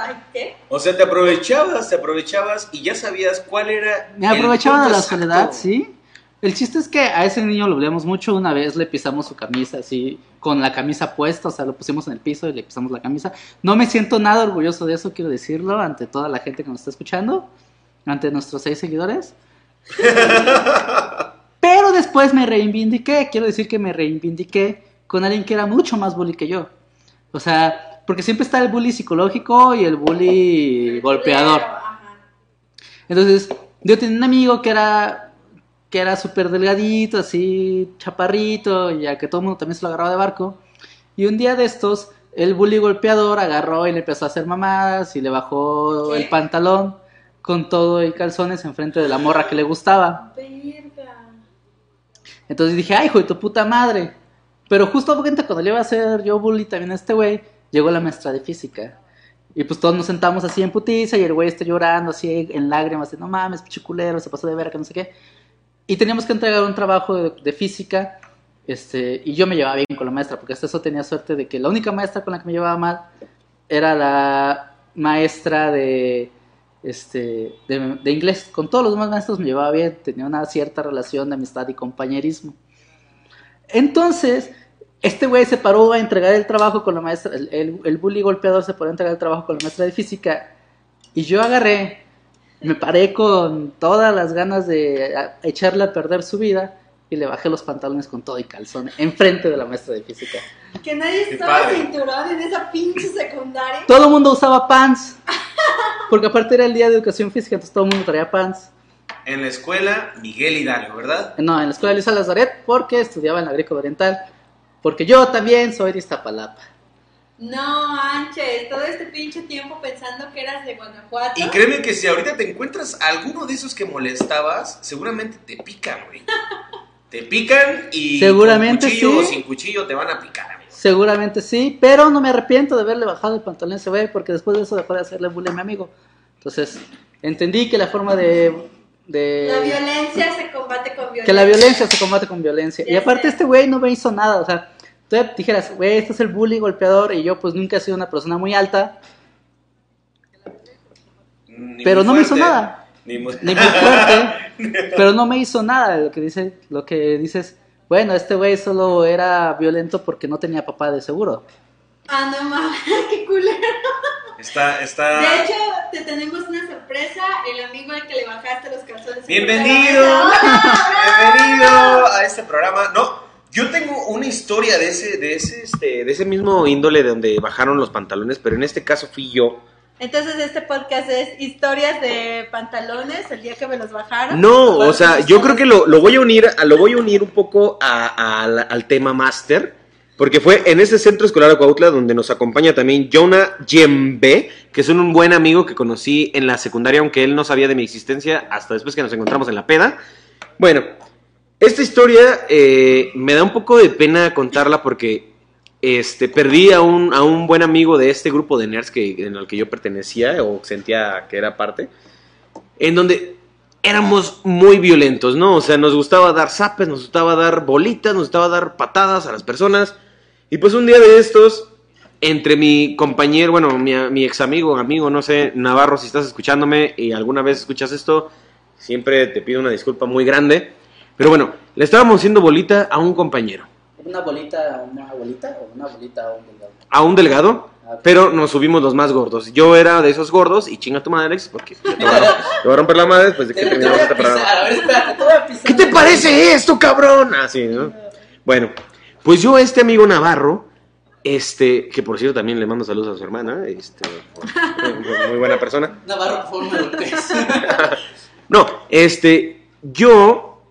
Ay, ¿qué? O sea, te aprovechabas, te aprovechabas y ya sabías cuál era. Me aprovechaba de la exacto. soledad, sí. El chiste es que a ese niño lo veíamos mucho. Una vez le pisamos su camisa así, con la camisa puesta, o sea, lo pusimos en el piso y le pisamos la camisa. No me siento nada orgulloso de eso, quiero decirlo, ante toda la gente que nos está escuchando, ante nuestros seis seguidores. Pero después me reivindiqué, quiero decir que me reivindiqué con alguien que era mucho más bully que yo. O sea, porque siempre está el bully psicológico y el bully golpeador. Entonces, yo tenía un amigo que era que era súper delgadito, así chaparrito, ya que todo el mundo también se lo agarraba de barco. Y un día de estos, el bully golpeador agarró y le empezó a hacer mamadas y le bajó el pantalón con todo y calzones enfrente de la morra que le gustaba. Entonces dije, ay, hijo de tu puta madre. Pero justo cuando le iba a hacer yo bully también a este güey, llegó la maestra de física. Y pues todos nos sentamos así en putiza y el güey está llorando así en lágrimas, de no mames, pichiculero, se pasó de verga, no sé qué. Y teníamos que entregar un trabajo de, física, este, y yo me llevaba bien con la maestra, porque hasta eso tenía suerte de que la única maestra con la que me llevaba mal era la maestra de, este, de, de inglés. Con todos los demás maestros me llevaba bien, tenía una cierta relación de amistad y compañerismo. Entonces, este güey se paró a entregar el trabajo con la maestra, el, el, bully golpeador se paró a entregar el trabajo con la maestra de física y yo agarré, me paré con todas las ganas de echarle a perder su vida y le bajé los pantalones con todo y calzón enfrente de la maestra de física. Que nadie estaba cinturón en esa pinche secundaria. Todo el mundo usaba pants. Porque aparte era el día de educación física, entonces todo el mundo traía pants. En la escuela Miguel Hidalgo, ¿verdad? No, en la escuela Luisa Lazaret porque estudiaba en la Greco Oriental. Porque yo también soy de Iztapalapa. No, Anches, todo este pinche tiempo pensando que eras de Guanajuato. Y créeme que si ahorita te encuentras alguno de esos que molestabas, seguramente te pican, güey. te pican y seguramente con cuchillo sí. o sin cuchillo te van a picar, amigo. Seguramente sí, pero no me arrepiento de haberle bajado el pantalón a ese güey porque después de eso dejó de hacerle bullying a mi amigo. Entonces, entendí que la forma de la violencia se combate con violencia. Que la violencia se combate con violencia. y aparte este güey no me hizo nada, o sea, tú dijeras, güey, este es el bully golpeador y yo pues nunca he sido una persona muy alta. pero no me hizo nada. Ni muy, fuerte. pero no me hizo nada. Lo que dice, lo que dices, bueno, este güey solo era violento porque no tenía papá de seguro. Ah, no mames, qué culero. Está, está... De hecho, te tenemos una sorpresa, el amigo al que le bajaste los calzones. Bienvenido, bienvenido a este programa. No, yo tengo una historia de ese, de ese, este, de ese mismo índole de donde bajaron los pantalones, pero en este caso fui yo. Entonces este podcast es historias de pantalones el día que me los bajaron. No, o sea, yo creo que lo, lo, voy a unir, lo voy a unir un poco a, a, al tema máster porque fue en ese centro escolar de Cuautla donde nos acompaña también Jonah Jembe, que es un buen amigo que conocí en la secundaria, aunque él no sabía de mi existencia hasta después que nos encontramos en la peda. Bueno, esta historia eh, me da un poco de pena contarla porque este, perdí a un, a un buen amigo de este grupo de nerds que, en el que yo pertenecía o sentía que era parte, en donde éramos muy violentos, ¿no? O sea, nos gustaba dar zapes, nos gustaba dar bolitas, nos gustaba dar patadas a las personas. Y pues un día de estos, entre mi compañero, bueno, mi, mi ex amigo, amigo, no sé, Navarro, si estás escuchándome y alguna vez escuchas esto, siempre te pido una disculpa muy grande. Pero bueno, le estábamos haciendo bolita a un compañero. ¿Una bolita, una bolita o una bolita a un delgado? A un delgado, pero nos subimos los más gordos. Yo era de esos gordos y chinga tu madre, Alex, porque te voy, a, te voy a romper la madre después de que terminemos este programa. ¿Qué te parece esto, cabrón? Así, ¿no? Bueno, pues yo, este amigo Navarro, este, que por cierto también le mando saludos a su hermana, este, muy buena persona. Navarro, por favor, No, este, yo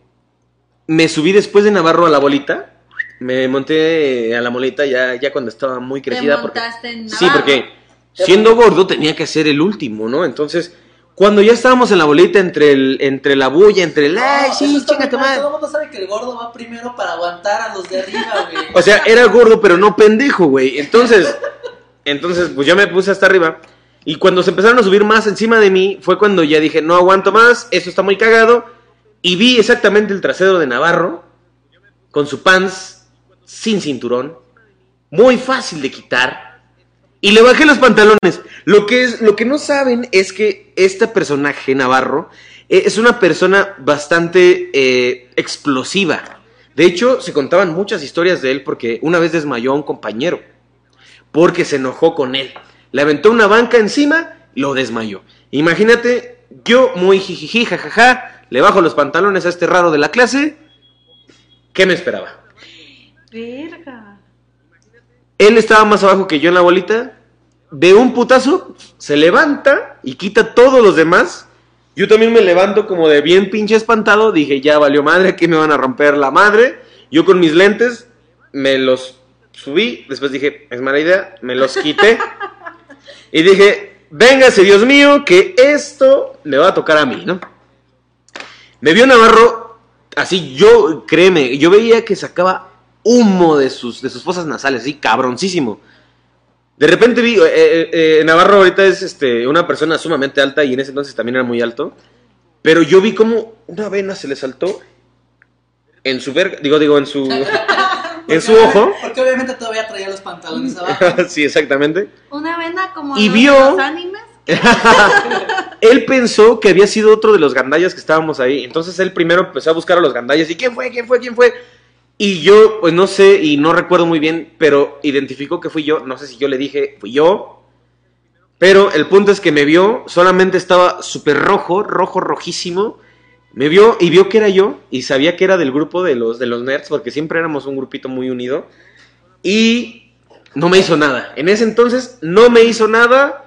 me subí después de Navarro a la bolita me monté a la moleta ya, ya cuando estaba muy crecida. ¿Te montaste en sí, porque siendo gordo tenía que ser el último, ¿no? Entonces, cuando ya estábamos en la bolita entre el, entre la bulla, entre el ay, sí, chinga tu madre. Todo el mundo sabe que el gordo va primero para aguantar a los de arriba, güey. O sea, era gordo, pero no pendejo, güey. Entonces, entonces, pues yo me puse hasta arriba. Y cuando se empezaron a subir más encima de mí, fue cuando ya dije, no aguanto más, esto está muy cagado. Y vi exactamente el trasero de Navarro, con su pants sin cinturón, muy fácil de quitar, y le bajé los pantalones. Lo que, es, lo que no saben es que este personaje, Navarro, eh, es una persona bastante eh, explosiva. De hecho, se contaban muchas historias de él porque una vez desmayó a un compañero, porque se enojó con él. Le aventó una banca encima, lo desmayó. Imagínate, yo muy jijiji, jajaja, le bajo los pantalones a este raro de la clase. ¿Qué me esperaba? Verga. Él estaba más abajo que yo en la bolita. De un putazo, se levanta y quita todos los demás. Yo también me levanto como de bien pinche espantado. Dije, ya valió madre, aquí me van a romper la madre. Yo con mis lentes me los subí. Después dije, es mala idea, me los quité. y dije, véngase Dios mío, que esto le va a tocar a mí, ¿no? Me vio Navarro, así yo, créeme, yo veía que sacaba humo de sus, de sus fosas nasales, así cabroncísimo. De repente vi, eh, eh, eh, Navarro ahorita es este, una persona sumamente alta y en ese entonces también era muy alto. Pero yo vi como una vena se le saltó en su verga, digo, digo, en su, en su ojo. Porque obviamente todavía traía los pantalones abajo. sí, exactamente. Una vena como Y los vio- animes. él pensó que había sido otro de los gandallas que estábamos ahí. Entonces él primero empezó a buscar a los gandallas. ¿Y quién fue? ¿Quién fue? ¿Quién fue? Y yo, pues no sé y no recuerdo muy bien, pero identificó que fui yo. No sé si yo le dije, fui yo. Pero el punto es que me vio, solamente estaba súper rojo, rojo, rojísimo. Me vio y vio que era yo y sabía que era del grupo de los, de los nerds, porque siempre éramos un grupito muy unido. Y no me hizo nada. En ese entonces no me hizo nada.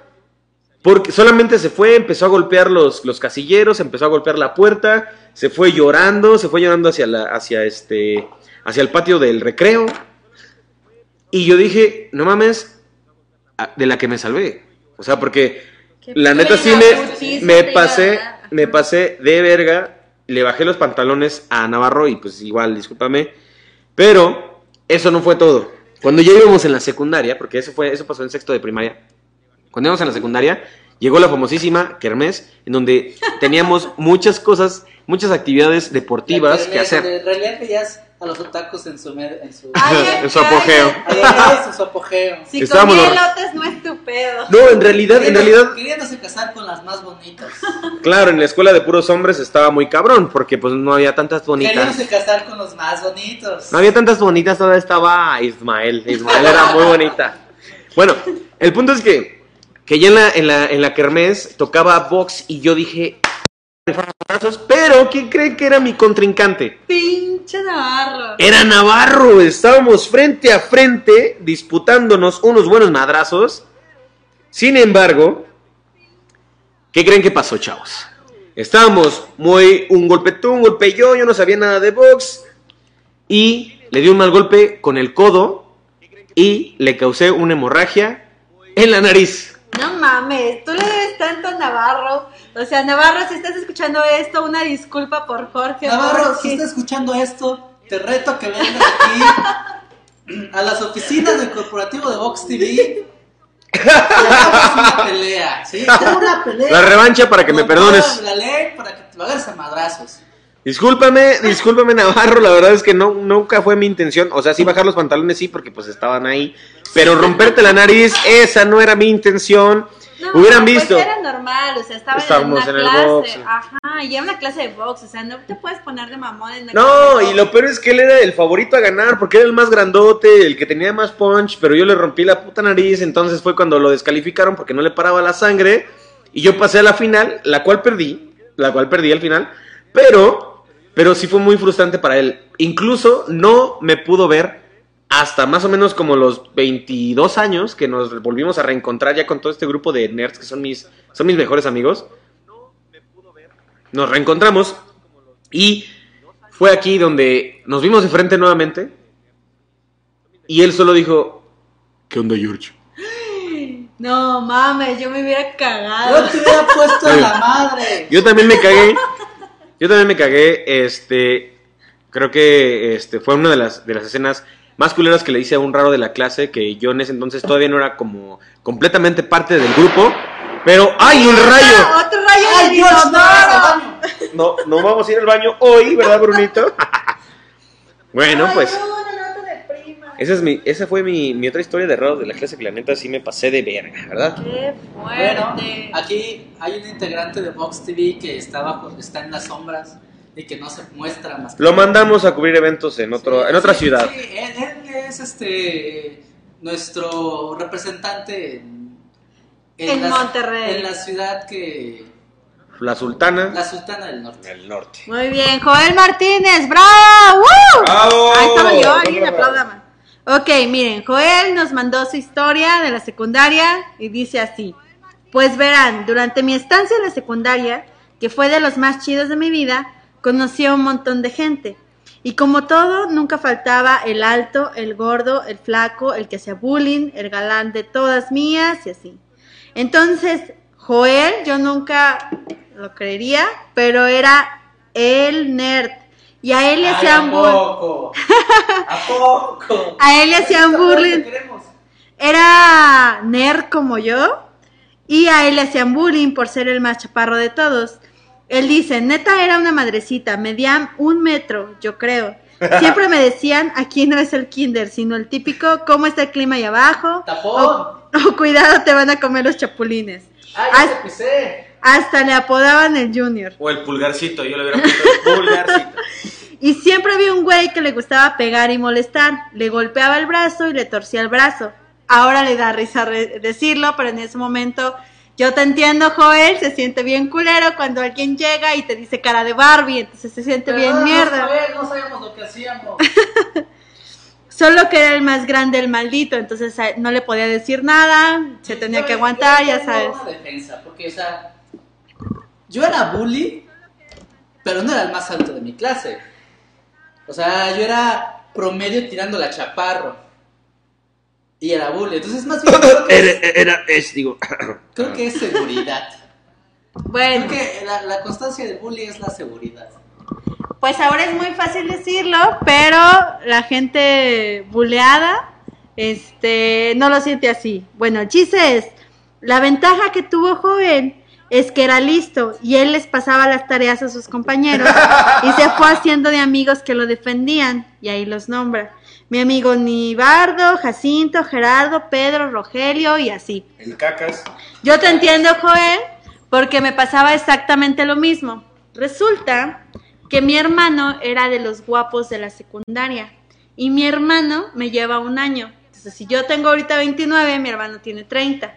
Porque solamente se fue, empezó a golpear los, los casilleros, empezó a golpear la puerta, se fue llorando, se fue llorando hacia la, hacia este, hacia el patio del recreo. Y yo dije, no mames, de la que me salvé. O sea, porque Qué la neta sí me, me pasé, me pasé de verga, le bajé los pantalones a Navarro y pues igual, discúlpame. Pero eso no fue todo. Cuando ya íbamos en la secundaria, porque eso fue, eso pasó en sexto de primaria, cuando íbamos en la secundaria, llegó la famosísima Kermés, en donde teníamos muchas cosas, muchas actividades deportivas que hacer. En realidad a los otakus en su... En su... En su apogeo. En su apogeo. Si Estábamos comí los- elotes no es tu pedo. No, en realidad, en realidad, Queriéndose casar con las más bonitas. claro, en la escuela de puros hombres estaba muy cabrón, porque pues no había tantas bonitas. Queriéndose casar con los más bonitos. No había tantas bonitas, todavía estaba Ismael. Ismael era muy bonita. Bueno, el punto es que, que ya en la, en la, en la kermés tocaba box y yo dije, pero ¿quién cree que era mi contrincante? Pinche Navarro. Era Navarro, estábamos frente a frente disputándonos unos buenos madrazos. Sin embargo, ¿qué creen que pasó, chavos? Estábamos muy un golpe tú, un golpe yo, yo no sabía nada de box y le di un mal golpe con el codo y le causé una hemorragia en la nariz. No mames, tú le debes tanto a Navarro. O sea, Navarro, si estás escuchando esto, una disculpa por Jorge. Navarro, porque- si estás escuchando esto, te reto a que vengas aquí a las oficinas del corporativo de Vox TV una pelea, ¿sí? Una pelea. La revancha para que me perdones. La ley para que te lo agarres a madrazos. Discúlpame, discúlpame Navarro, la verdad es que no, nunca fue mi intención. O sea, sí bajar los pantalones, sí, porque pues estaban ahí. Pero romperte la nariz, esa no era mi intención. No, Hubieran pues visto. era normal, o sea, estaba Estábamos en en una el clase. box. Ajá, y era una clase de box, o sea, no te puedes poner de mamón en No, y lo peor es que él era el favorito a ganar, porque era el más grandote, el que tenía más punch, pero yo le rompí la puta nariz, entonces fue cuando lo descalificaron porque no le paraba la sangre, y yo pasé a la final, la cual perdí, la cual perdí al final, pero, pero sí fue muy frustrante para él. Incluso no me pudo ver hasta más o menos como los 22 años que nos volvimos a reencontrar ya con todo este grupo de nerds que son mis, son mis mejores amigos. Nos reencontramos y fue aquí donde nos vimos de frente nuevamente. Y él solo dijo, ¿qué onda, George? No mames, yo me hubiera Yo cagado. te hubiera puesto en la madre. Yo también me cagué. Yo también me cagué. Este, creo que este fue una de las, de las escenas más culeras que le hice a un raro de la clase, que yo en ese entonces todavía no era como completamente parte del grupo. Pero ¡ay, un rayo! ¡Otro rayo ¡Ay, Dios, no! No, no vamos a ir al baño hoy, ¿verdad, Brunito? bueno, Ay, pues no, no, esa, es mi, esa fue mi, mi otra historia de raro de la clase que la neta sí me pasé de verga, ¿verdad? Qué Bueno, fuerte. aquí hay un integrante de Vox TV que está, bajo, está en las sombras y que no se muestra más. que- Lo mandamos a cubrir eventos en, otro, Sí, en otra sí, ciudad. Sí, él, él es este nuestro representante en, En Monterrey. En la ciudad que. La Sultana La Sultana del Norte. del Norte. Muy bien, Joel Martínez, ¡bravo! ¡Woo! ¡Bravo! Ahí estaba yo, alguien apláudame. Ok, miren, Joel nos mandó su historia de la secundaria y dice así. Pues verán, durante mi estancia en la secundaria, que fue de los más chidos de mi vida, conocí a un montón de gente. Y como todo, nunca faltaba el alto, el gordo, el flaco, el que hacía bullying, el galán de todas mías y así. Entonces, Joel, yo nunca lo creería, pero era el nerd. Y a él le hacían ¿a bullying. poco? ¿A poco? A él le hacían bullying. Era nerd como yo. Y a él le hacían bullying por ser el más chaparro de todos. Él dice, neta era una madrecita, medían un metro, yo creo. Siempre me decían, aquí no es el kinder, sino el típico, ¿cómo está el clima ahí abajo? Tapón. O, o cuidado, te van a comer los chapulines. Ay, Haz- ya te pisé. Hasta le apodaban el junior. O el pulgarcito, yo le hubiera puesto el pulgarcito. Y siempre había un güey que le gustaba pegar y molestar. Le golpeaba el brazo y le torcía el brazo. Ahora le da risa re- decirlo, pero en ese momento yo te entiendo, Joel. Se siente bien culero cuando alguien llega y te dice cara de Barbie. Entonces se siente bien mierda. Joel, no sabíamos lo que hacíamos. Solo que era el más grande el maldito. Entonces a- no le podía decir nada. Se tenía que aguantar, yo ya sabes. Una defensa, porque, o sea, yo era bully, pero no era el más alto de mi clase. O sea, yo era promedio tirando la chaparro. Y era bully. Entonces, más bien, creo que, Era, es, era- es, digo. creo que es seguridad. Bueno. Creo que la, la constancia del bully es la seguridad. Pues ahora es muy fácil decirlo, pero la gente buleada este, no lo siente así. Bueno, el chiste es, la ventaja que tuvo Joven es que era listo y él les pasaba las tareas a sus compañeros y se fue haciendo de amigos que lo defendían y ahí los nombra. Mi amigo Nibardo, Jacinto, Gerardo, Pedro, Rogelio y así. El cacas. Yo te entiendo, Joel, porque me pasaba exactamente lo mismo. Resulta que mi hermano era de los guapos de la secundaria y mi hermano me lleva un año. Entonces, si yo tengo ahorita 29, mi hermano tiene 30.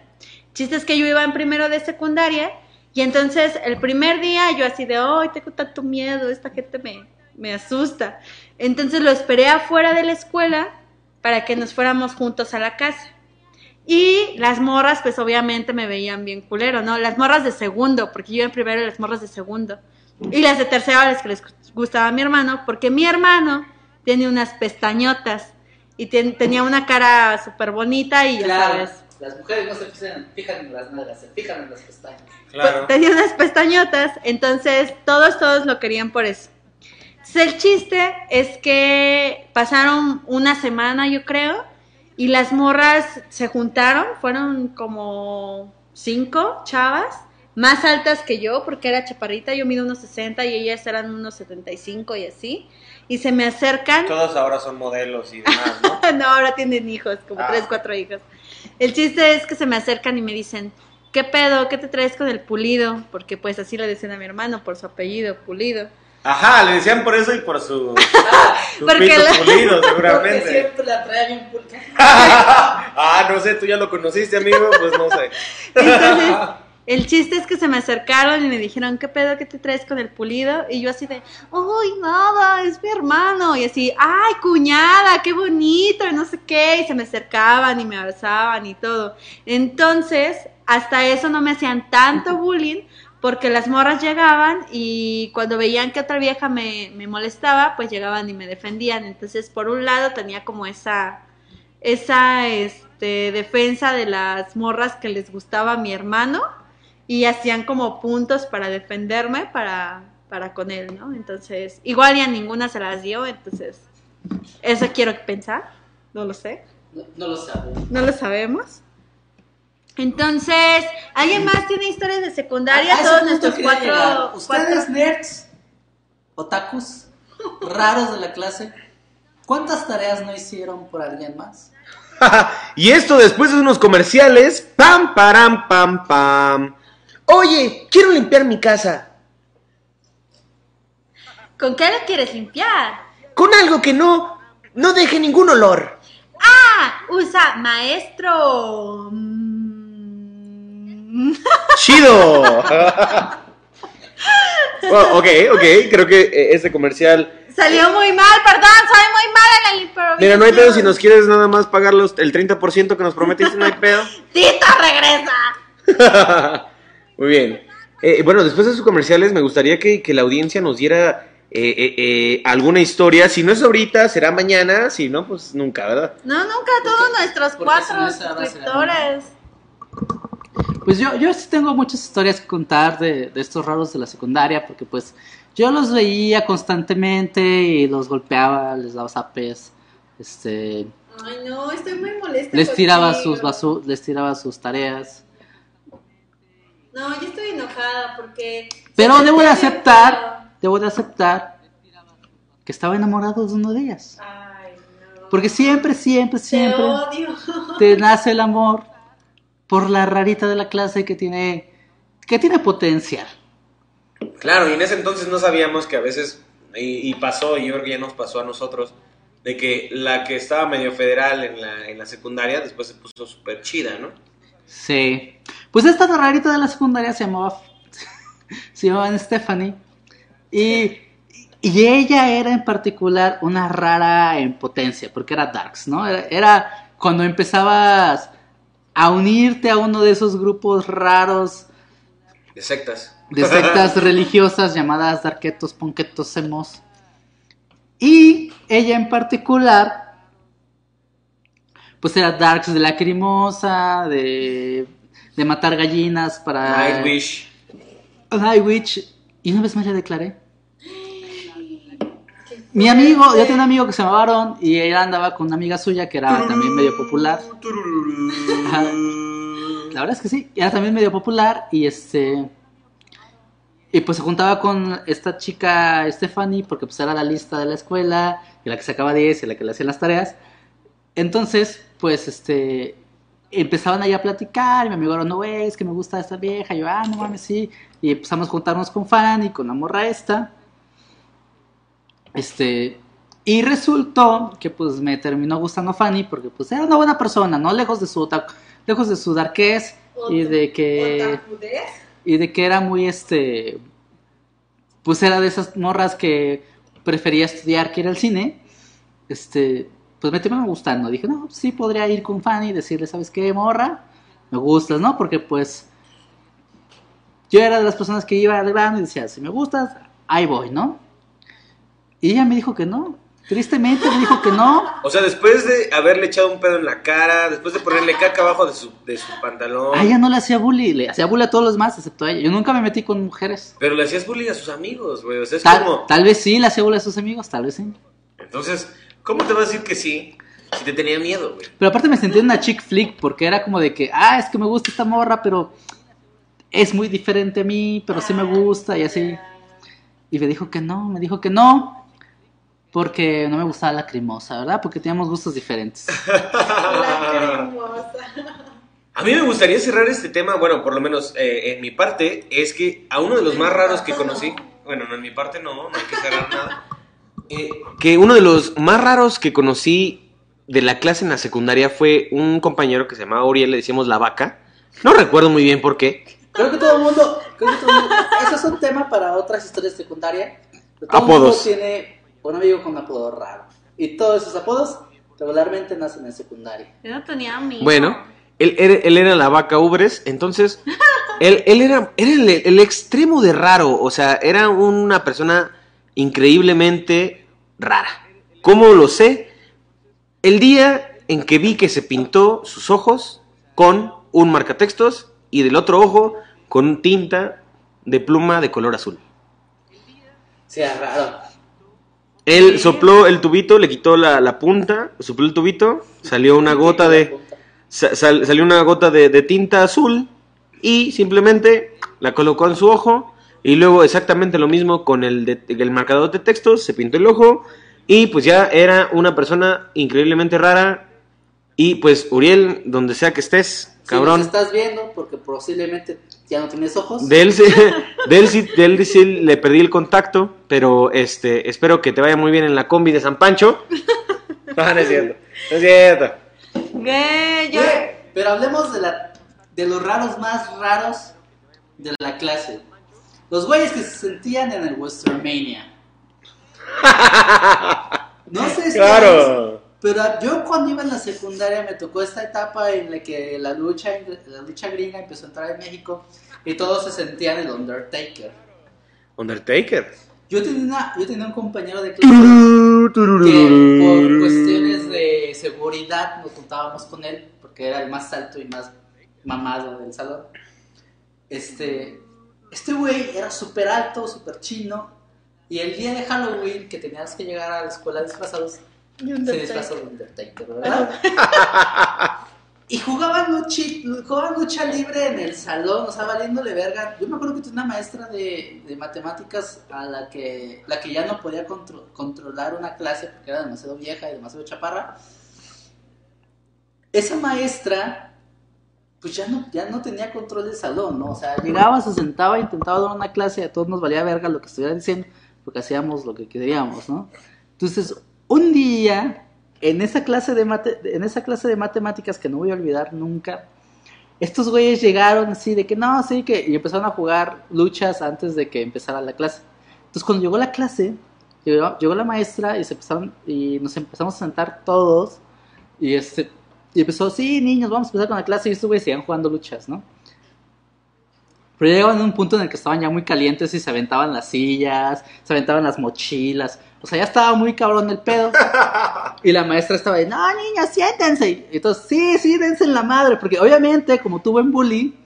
Chiste es que yo iba en primero de secundaria y entonces el primer día yo así de, ay, tengo tanto miedo, esta gente me, me asusta. Entonces lo esperé afuera de la escuela para que nos fuéramos juntos a la casa. Y las morras, pues obviamente me veían bien culero, ¿no? Las morras de segundo, porque yo en primero y las morras de segundo. Y las de tercero, las que les gustaba a mi hermano, porque mi hermano tiene unas pestañotas y ten- tenía una cara súper bonita y ya Claro, sabes. las mujeres no se fijan, fijan en las nalgas, se fijan en las pestañas. Claro. Tenía unas pestañotas, entonces todos, todos lo querían por eso. Entonces, el chiste es que pasaron una semana, yo creo, y las morras se juntaron, fueron como cinco chavas, más altas que yo, porque era chaparrita, yo mido unos 60 y ellas eran unos 75 y así, y se me acercan. Todos ahora son modelos y demás, ¿no? no, ahora tienen hijos, como Ah. tres, cuatro hijos. El chiste es que se me acercan y me dicen, ¿qué pedo? ¿Qué te traes con el pulido? Porque pues así le decían a mi hermano, por su apellido, pulido. Ajá, le decían por eso y por su, su Porque pito la- pulido, Porque seguramente. siempre la traía bien pulca. ah, no sé, tú ya lo conociste, amigo, pues no sé. Entonces, el chiste es que se me acercaron y me dijeron, ¿qué pedo? ¿Qué te traes con el pulido? Y yo así de, ¡ay, nada! Es mi hermano. Y así, ¡ay, cuñada! ¡Qué bonito! Y no sé qué. Y se me acercaban y me abrazaban y todo. Entonces, hasta eso no me hacían tanto bullying porque las morras llegaban y cuando veían que otra vieja me, me molestaba, pues llegaban y me defendían. Entonces, por un lado tenía como esa, esa este, defensa de las morras que les gustaba a mi hermano y hacían como puntos para defenderme para, para con él, ¿no? Entonces, igual ya ninguna se las dio, entonces, eso quiero pensar, no lo sé, No, no lo sabe. no lo sabemos. Entonces, ¿alguien más tiene historias de secundaria? A Todos nuestros cuatro, llegar. Ustedes cuatro- nerds, otakus, raros de la clase, ¿cuántas tareas no hicieron por alguien más? y esto después de unos comerciales. Pam, param, pam, pam. Oye, quiero limpiar mi casa. ¿Con qué lo quieres limpiar? Con algo que no, no deje ningún olor. Ah, usa maestro. ¡Chido! Bueno, ok, ok, creo que eh, este comercial... Salió muy mal, perdón, soy muy mal en el Mira, no hay pedo si nos quieres nada más pagar los, el 30% que nos prometiste, no hay pedo. ¡Tito, regresa! Muy bien. Eh, bueno, después de sus comerciales, me gustaría que, que la audiencia nos diera eh, eh, eh, alguna historia. Si no es ahorita, será mañana. Si no, pues nunca, ¿verdad? No, nunca, todos nuestros cuatro suscriptores. Pues yo, yo sí tengo muchas historias que contar de, de estos raros de la secundaria, porque pues yo los veía constantemente y los golpeaba, les daba zapes, este, Ay, no, estoy muy molesta. les tiraba contigo. sus basu les tiraba sus tareas. No, yo estoy enojada porque. Pero debo de aceptar, debo de aceptar que estaba enamorado de una de ellas. Ay, no. Porque siempre, siempre, Te siempre odio. te nace el amor por la rarita de la clase que tiene, que tiene potencial. Claro, y en ese entonces no sabíamos que a veces, y, y pasó, y yo creo que ya nos pasó a nosotros, de que la que estaba medio federal en la, en la secundaria después se puso súper chida, ¿no? Sí. Pues esta rarita de la secundaria se llamaba se llamaba Stephanie y, y ella era en particular una rara en potencia porque era darks, ¿no? Era, era cuando empezabas a unirte a uno de esos grupos raros De sectas. de sectas religiosas llamadas darketos, ponquetos, emos. Y ella en particular, pues era darks de lacrimosa, de, de matar gallinas para... Nightwish. Nightwish. Y una vez más le declaré. Mi amigo, yo tenía un amigo que se llamaba Aaron y ella andaba con una amiga suya que era también medio popular. La verdad es que sí, era también medio popular y este... Y pues se juntaba con esta chica Stephanie porque pues era la lista de la escuela y la que sacaba 10 y la que le hacía las tareas. Entonces, pues este empezaban ahí a platicar y mi amigo era, no güey, es que me gusta esta vieja, yo, ah, no mames, sí. Y empezamos a juntarnos con Fanny, con la morra esta. Este, y resultó que pues me terminó gustando Fanny porque pues era una buena persona, ¿no? Lejos de su otaku- lejos de su darkez y de que y de que era muy este pues era de esas morras que prefería estudiar que ir al cine. Este pues me terminó gustando. Dije no sí podría ir con Fanny y decirle sabes qué morra me gustas no porque pues yo era de las personas que iba al grano y decía si me gustas ahí voy no y ella me dijo que no tristemente me dijo que no O sea, después de haberle echado un pedo en la cara, después de ponerle caca abajo de su, de su pantalón. a ella no le hacía bully le hacía bully a todos los demás excepto a ella yo nunca me metí con mujeres Pero le hacías bullying a sus amigos, güey. O sea, es tal, como. tal vez sí le hacía bully a sus amigos tal vez sí Entonces, ¿cómo te va a decir que sí si te tenía miedo, güey? Pero aparte me sentí una chick flick porque era como de que, ah, es que me gusta esta morra, pero es muy diferente a mí, pero sí me gusta y así. Y me dijo que no, me dijo que no, porque no me gustaba la crimosa, ¿verdad? Porque teníamos gustos diferentes. La cremosa. A mí me gustaría cerrar este tema, bueno, por lo menos eh, en mi parte, es que a uno de los más raros que conocí, bueno, no en mi parte no, no hay que cerrar nada, eh, que uno de los más raros que conocí de la clase en la secundaria fue un compañero que se llamaba Uriel, le decíamos la vaca, no recuerdo muy bien por qué, Creo que todo el mundo, creo que todo el mundo, eso es un tema para otras historias secundarias. Todo el mundo Apodos. tiene un amigo con un apodo raro. Y todos esos apodos regularmente nacen en secundaria. Yo no tenía amigos. Bueno, él, era- él era la vaca ubres, entonces él, él era, era el, el extremo de raro, o sea, era una persona increíblemente rara. ¿Cómo lo sé? El día en que vi que se pintó sus ojos con un marcatextos y del otro ojo con tinta de pluma de color azul. Sí, es raro. Él sopló el tubito, le quitó la, la punta, sopló el tubito, salió una gota de... Sa- sal- salió una gota de, de tinta azul y simplemente la colocó en su ojo y luego exactamente lo mismo con el, de- el marcador de textos, se pintó el ojo y pues ya era una persona increíblemente rara y pues Uriel, donde sea que estés, Si cabrón, nos estás viendo, porque posiblemente ya no tienes ojos. de él, sí- de él sí, de él sí le perdí el contacto, pero este espero que te vaya muy bien en la combi de San Pancho. No, no es cierto, no es cierto. Yo. Pero hablemos de, la, de los raros más raros de la clase. Los güeyes que se sentían en el Westermania. No sé si Claro. Pero yo cuando iba en la secundaria me tocó esta etapa en la que la lucha, la lucha gringa empezó a entrar en México y todos se sentían el Undertaker. Undertaker. Yo tenía, yo tenía un compañero de clase que por cuestiones de seguridad nos juntábamos con él porque era el más alto y más mamado del salón. Este, este güey era súper alto, súper chino y el día de Halloween que tenías que llegar a la escuela disfrazados se disfrazó de Undertaker, ¿verdad? y jugaban lucha, jugaban lucha libre en el salón, o sea, valiéndole verga. Yo me acuerdo que tenía una maestra de, de matemáticas a la que, la que ya no podía controlar una clase porque era demasiado vieja y demasiado chaparra. Esa maestra, pues ya no, ya no tenía control del salón, ¿no? O sea, llegaba, se sentaba, intentaba dar una clase y a todos nos valía verga lo que estuviera diciendo, porque hacíamos lo que queríamos, ¿no? Entonces, un día, en esa clase de, en esa clase de matemáticas que no voy a olvidar nunca, estos güeyes llegaron así de que no, sí, que y empezaron a jugar luchas antes de que empezara la clase. Entonces cuando llegó la clase, llegó, la maestra y se empezaron y nos empezamos a sentar todos y este y empezó, sí, niños, vamos a empezar con la clase y estos güeyes seguían jugando luchas, ¿no? Pero llegaban a un punto en el que estaban ya muy calientes y se aventaban las sillas, se aventaban las mochilas. O sea, ya estaba muy cabrón el pedo. Y la maestra estaba ahí, no, niños, siéntense. Y entonces, sí, sí, dense en la madre. Porque obviamente, como tú buen bully,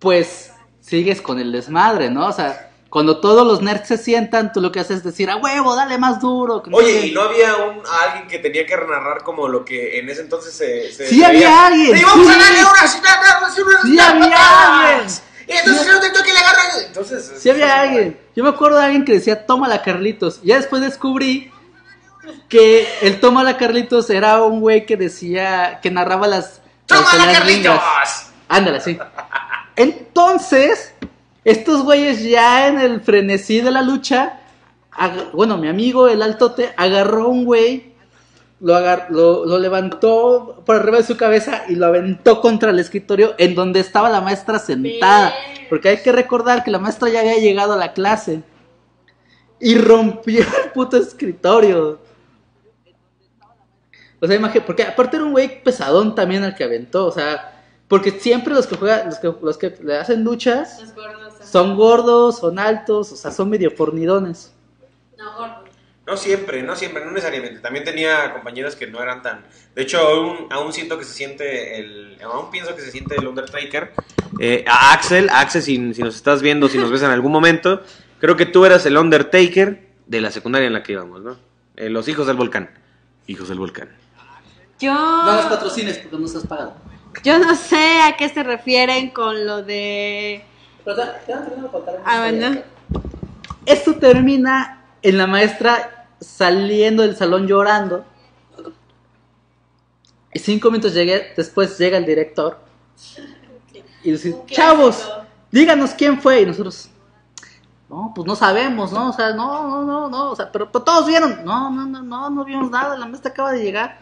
pues sigues con el desmadre, ¿no? O sea, cuando todos los nerds se sientan, tú lo que haces es decir, a huevo, dale más duro. Oye, ¿y no había un, alguien que tenía que narrar como lo que en ese entonces se... se sí, había alguien. ¡Sí, vamos a darle una... Sí, había alguien. Y entonces no que le agarra. Entonces. Sí había alguien. Yo me acuerdo de alguien que decía, tómala Carlitos. Y ya después descubrí que el tómala Carlitos era un güey que decía, que narraba las. ¡Tómala Carlitos! Ándale, sí. Entonces, estos güeyes ya en el frenesí de la lucha, bueno, mi amigo el altote agarró un güey lo, lo, levantó por arriba de su cabeza y lo aventó contra el escritorio en donde estaba la maestra sentada. Porque hay que recordar que la maestra ya había llegado a la clase. Y rompió el puto escritorio. O sea, imagínate, porque aparte era un güey pesadón también al que aventó. O sea, porque siempre los que juegan, los que, los que le hacen luchas, son gordos, son altos, o sea, son medio fornidones. No, gordos. No siempre, no siempre, no necesariamente. También tenía compañeros que no eran tan... De hecho, aún, aún siento que se siente el... Aún pienso que se siente el Undertaker. Eh, a Axel, Axel, si, si, nos estás viendo, si nos ves en algún momento, creo que tú eras el Undertaker de la secundaria en la que íbamos, ¿no? Eh, los hijos del volcán. Hijos del volcán. Yo... No los patrocines porque no estás pagado. Yo no sé a qué se refieren con lo de... Ah, bueno. Esto termina en la maestra saliendo del salón llorando. Y cinco minutos llegué, después llega el director y dice, chavos, díganos quién fue. Y nosotros, no, pues no sabemos, ¿no? O sea, no, no, no, no, o sea, pero, todos vieron, no, no, no, no, no vimos nada, la maestra acaba de llegar.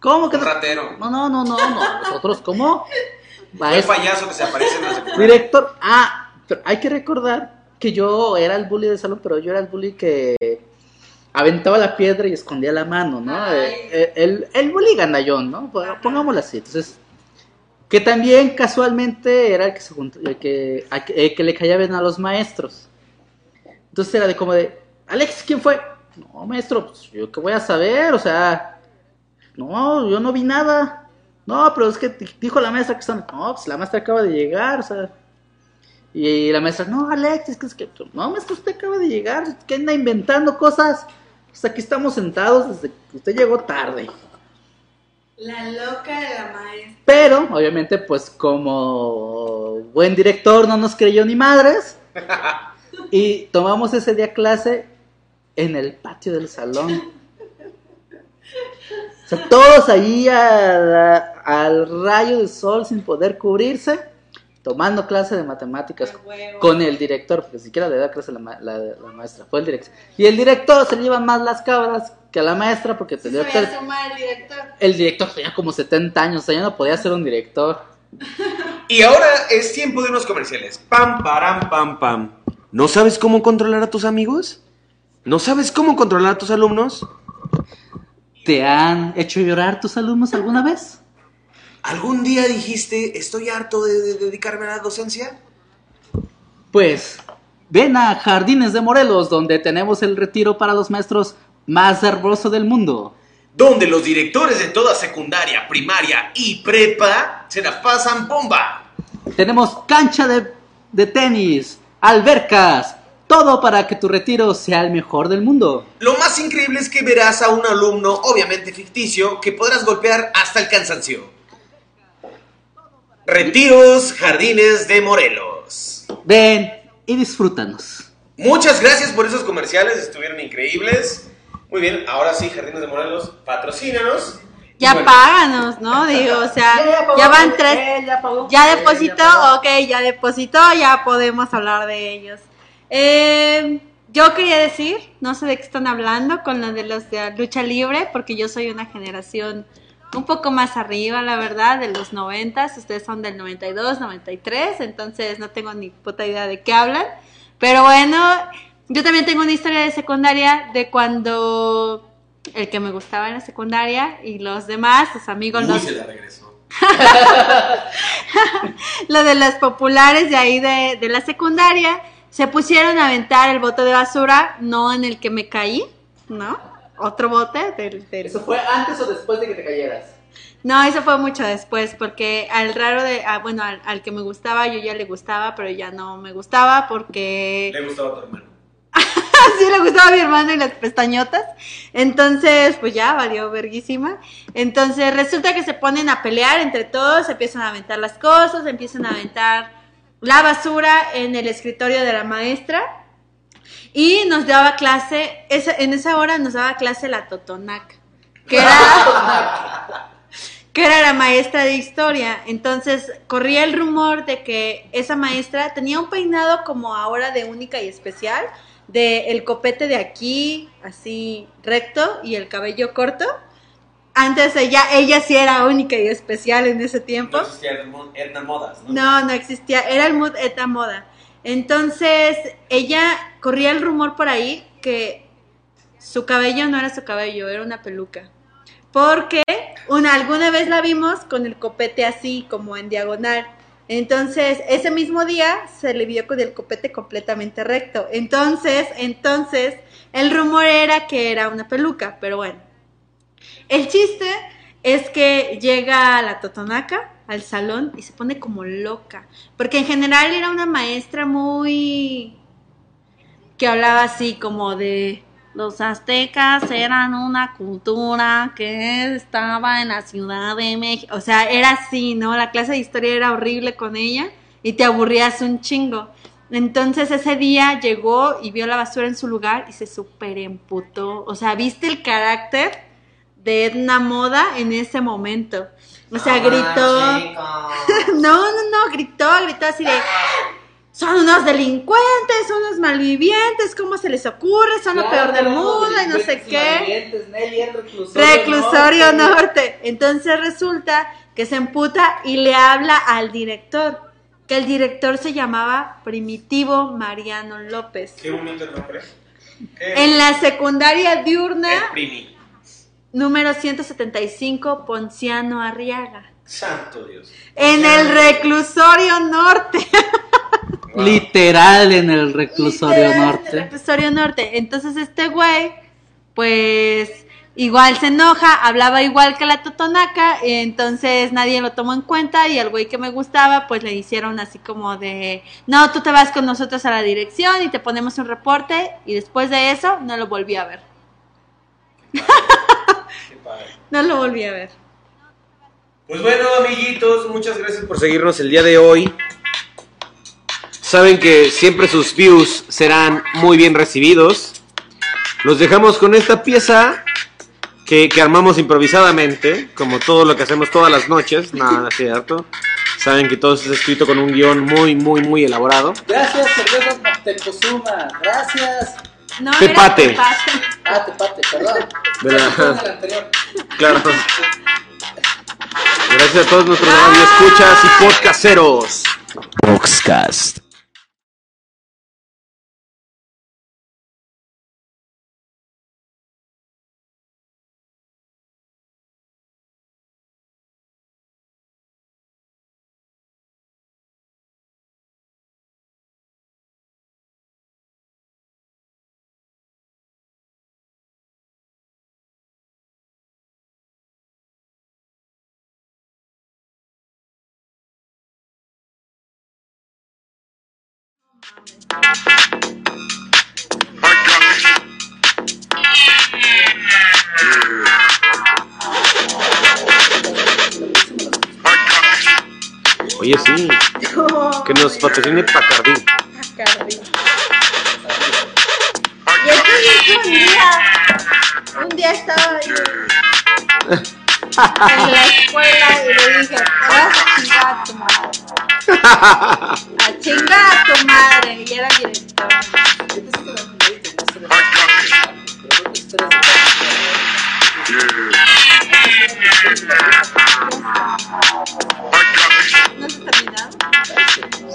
¿Cómo que no? ratero. No, no, no, no, no, nosotros, ¿cómo? el payaso que se aparece en la Director, ah, pero hay que recordar que yo era el bully del salón, pero yo era el bully que aventaba la piedra y escondía la mano, ¿no? Eh, eh, el, el bully gandallón, ¿no? Pongámoslo así. Entonces, que también casualmente era el que, se el que, el que le caía bien a los maestros. Entonces era de como de, Alex, ¿quién fue? No, maestro, pues yo qué voy a saber, o sea, no, yo no vi nada. No, pero es que dijo la maestra que están, no, pues la maestra acaba de llegar, o sea. Y la maestra, no, Alex, es que, es que no, maestro, usted acaba de llegar, que anda inventando cosas. Pues aquí estamos sentados desde que usted llegó tarde. La loca de la maestra. Pero, obviamente, pues como buen director no nos creyó ni madres. y tomamos ese día clase en el patio del salón. O sea, todos ahí al rayo del sol sin poder cubrirse tomando clase de matemáticas con el director, porque siquiera le da clase la, maestra, fue el director. Y el director se lleva más las cabras que a la maestra, porque el, director, el director. El director tenía como 70 años, o sea, ya no podía ser un director. Y ahora es tiempo de unos comerciales. Pam, param, pam, pam. ¿No sabes cómo controlar a tus amigos? ¿No sabes cómo controlar a tus alumnos? ¿Te han hecho llorar tus alumnos alguna vez? ¿Algún día dijiste, estoy harto de, de dedicarme a la docencia? Pues ven a Jardines de Morelos, donde tenemos el retiro para los maestros más hermoso del mundo. Donde los directores de toda secundaria, primaria y prepa se la pasan bomba. Tenemos cancha de, de tenis, albercas, todo para que tu retiro sea el mejor del mundo. Lo más increíble es que verás a un alumno, obviamente ficticio, que podrás golpear hasta el cansancio. Retiros Jardines de Morelos. Ven y disfrútanos. Muchas gracias por esos comerciales, estuvieron increíbles. Muy bien, ahora sí, Jardines de Morelos, patrocínanos. Ya bueno, páganos, ¿no? Digo, o sea, ya van tres. Ya depositó, ok, ya depositó, ya podemos hablar de ellos. Eh, yo quería decir, no sé de qué están hablando con lo de los de lucha libre, porque yo soy una generación un poco más arriba, la verdad, de los 90, ustedes son del 92, 93, entonces no tengo ni puta idea de qué hablan. Pero bueno, yo también tengo una historia de secundaria de cuando el que me gustaba en la secundaria y los demás, sus amigos, Uy, los, se la regresó. lo de los populares de ahí de, de la secundaria, se pusieron a aventar el bote de basura, no en el que me caí, ¿no? Otro bote del... del- fue antes o después de que te cayeras? No, eso fue mucho después, porque al raro de... ah, bueno, al, al que me gustaba, yo ya le gustaba, pero ya no me gustaba porque... Le gustaba a tu hermano. sí le gustaba a mi hermano y las pestañotas. Entonces, pues ya valió verguísima. Entonces resulta que se ponen a pelear entre todos, empiezan a aventar las cosas, empiezan a aventar la basura en el escritorio de la maestra. Y nos daba clase, esa- en esa hora nos daba clase la Totonac, que era, que era la maestra de historia. Entonces corría el rumor de que esa maestra tenía un peinado como ahora de única y especial, de el copete de aquí, así recto, y el cabello corto. Antes ella, ella sí era única y especial en ese tiempo. No existía Edna- Modas, ¿no? No, no existía, era el mood eta moda. Entonces, ella corría el rumor por ahí que su cabello no era su cabello, era una peluca. Porque una, alguna vez la vimos con el copete así, como en diagonal. Entonces, ese mismo día se le vio con el copete completamente recto. Entonces, entonces, el rumor era que era una peluca, pero bueno. El chiste es que llega la Totonaca al salón y se pone como loca. Porque en general era una maestra muy... que hablaba así como de... Los aztecas eran una cultura que estaba en la Ciudad de México. O sea, era así, ¿no? La clase de historia era horrible con ella y te aburrías un chingo. Entonces ese día llegó y vio la basura en su lugar y se super emputó. O sea, ¿viste el carácter de Edna Moda en ese momento? O sea, gritó. No, no, no, gritó, gritó así de. Son unos delincuentes, son unos malvivientes, ¿cómo se les ocurre? Son lo peor del mundo y no sé qué. Reclusorio norte. Entonces resulta que se emputa y le habla al director, que el director se llamaba Primitivo Mariano López. Qué bonito el nombre. En la secundaria El diurna, primi. Número 175, Ponciano Arriaga. Santo Dios. En el reclusorio norte. Wow. Literal en el reclusorio Literal, el norte. reclusorio norte. Entonces este güey, pues igual se enoja, hablaba igual que la Totonaca, y entonces nadie lo tomó en cuenta y al güey que me gustaba, pues le hicieron así como de, no, tú te vas con nosotros a la dirección y te ponemos un reporte y después de eso no lo volví a ver. Qué padre. No lo volví a ver. Pues bueno, amiguitos, muchas gracias por seguirnos el día de hoy. Saben que siempre sus views serán muy bien recibidos. Los dejamos con esta pieza que, que armamos improvisadamente, como todo lo que hacemos todas las noches. Nada, es cierto. Saben que todo está escrito con un guion muy, muy, muy elaborado. Gracias, cervezas. Gracias. No, Tepate. era Tepate. Ah, Tepate, perdón. De la- anterior. Claro. Gracias a todos nuestros escuchas y podcasteros. Boxcast. Oye, sí. Que nos patrocine Pacardí. Bacardi. Y entonces un día, un día estaba yo en la escuela y le dije, vas a chingar. A chingar a tu madre. Y era. Yo pensé que pero creo que ¿No se ha terminado?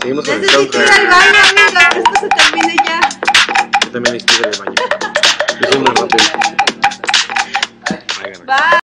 Seguimos con el Necesito ir al soundtrack. baño, amiga, que esto se termine ya. Yo también necesito ir al baño. Yo soy muy rápido. Ay, gana. Bye.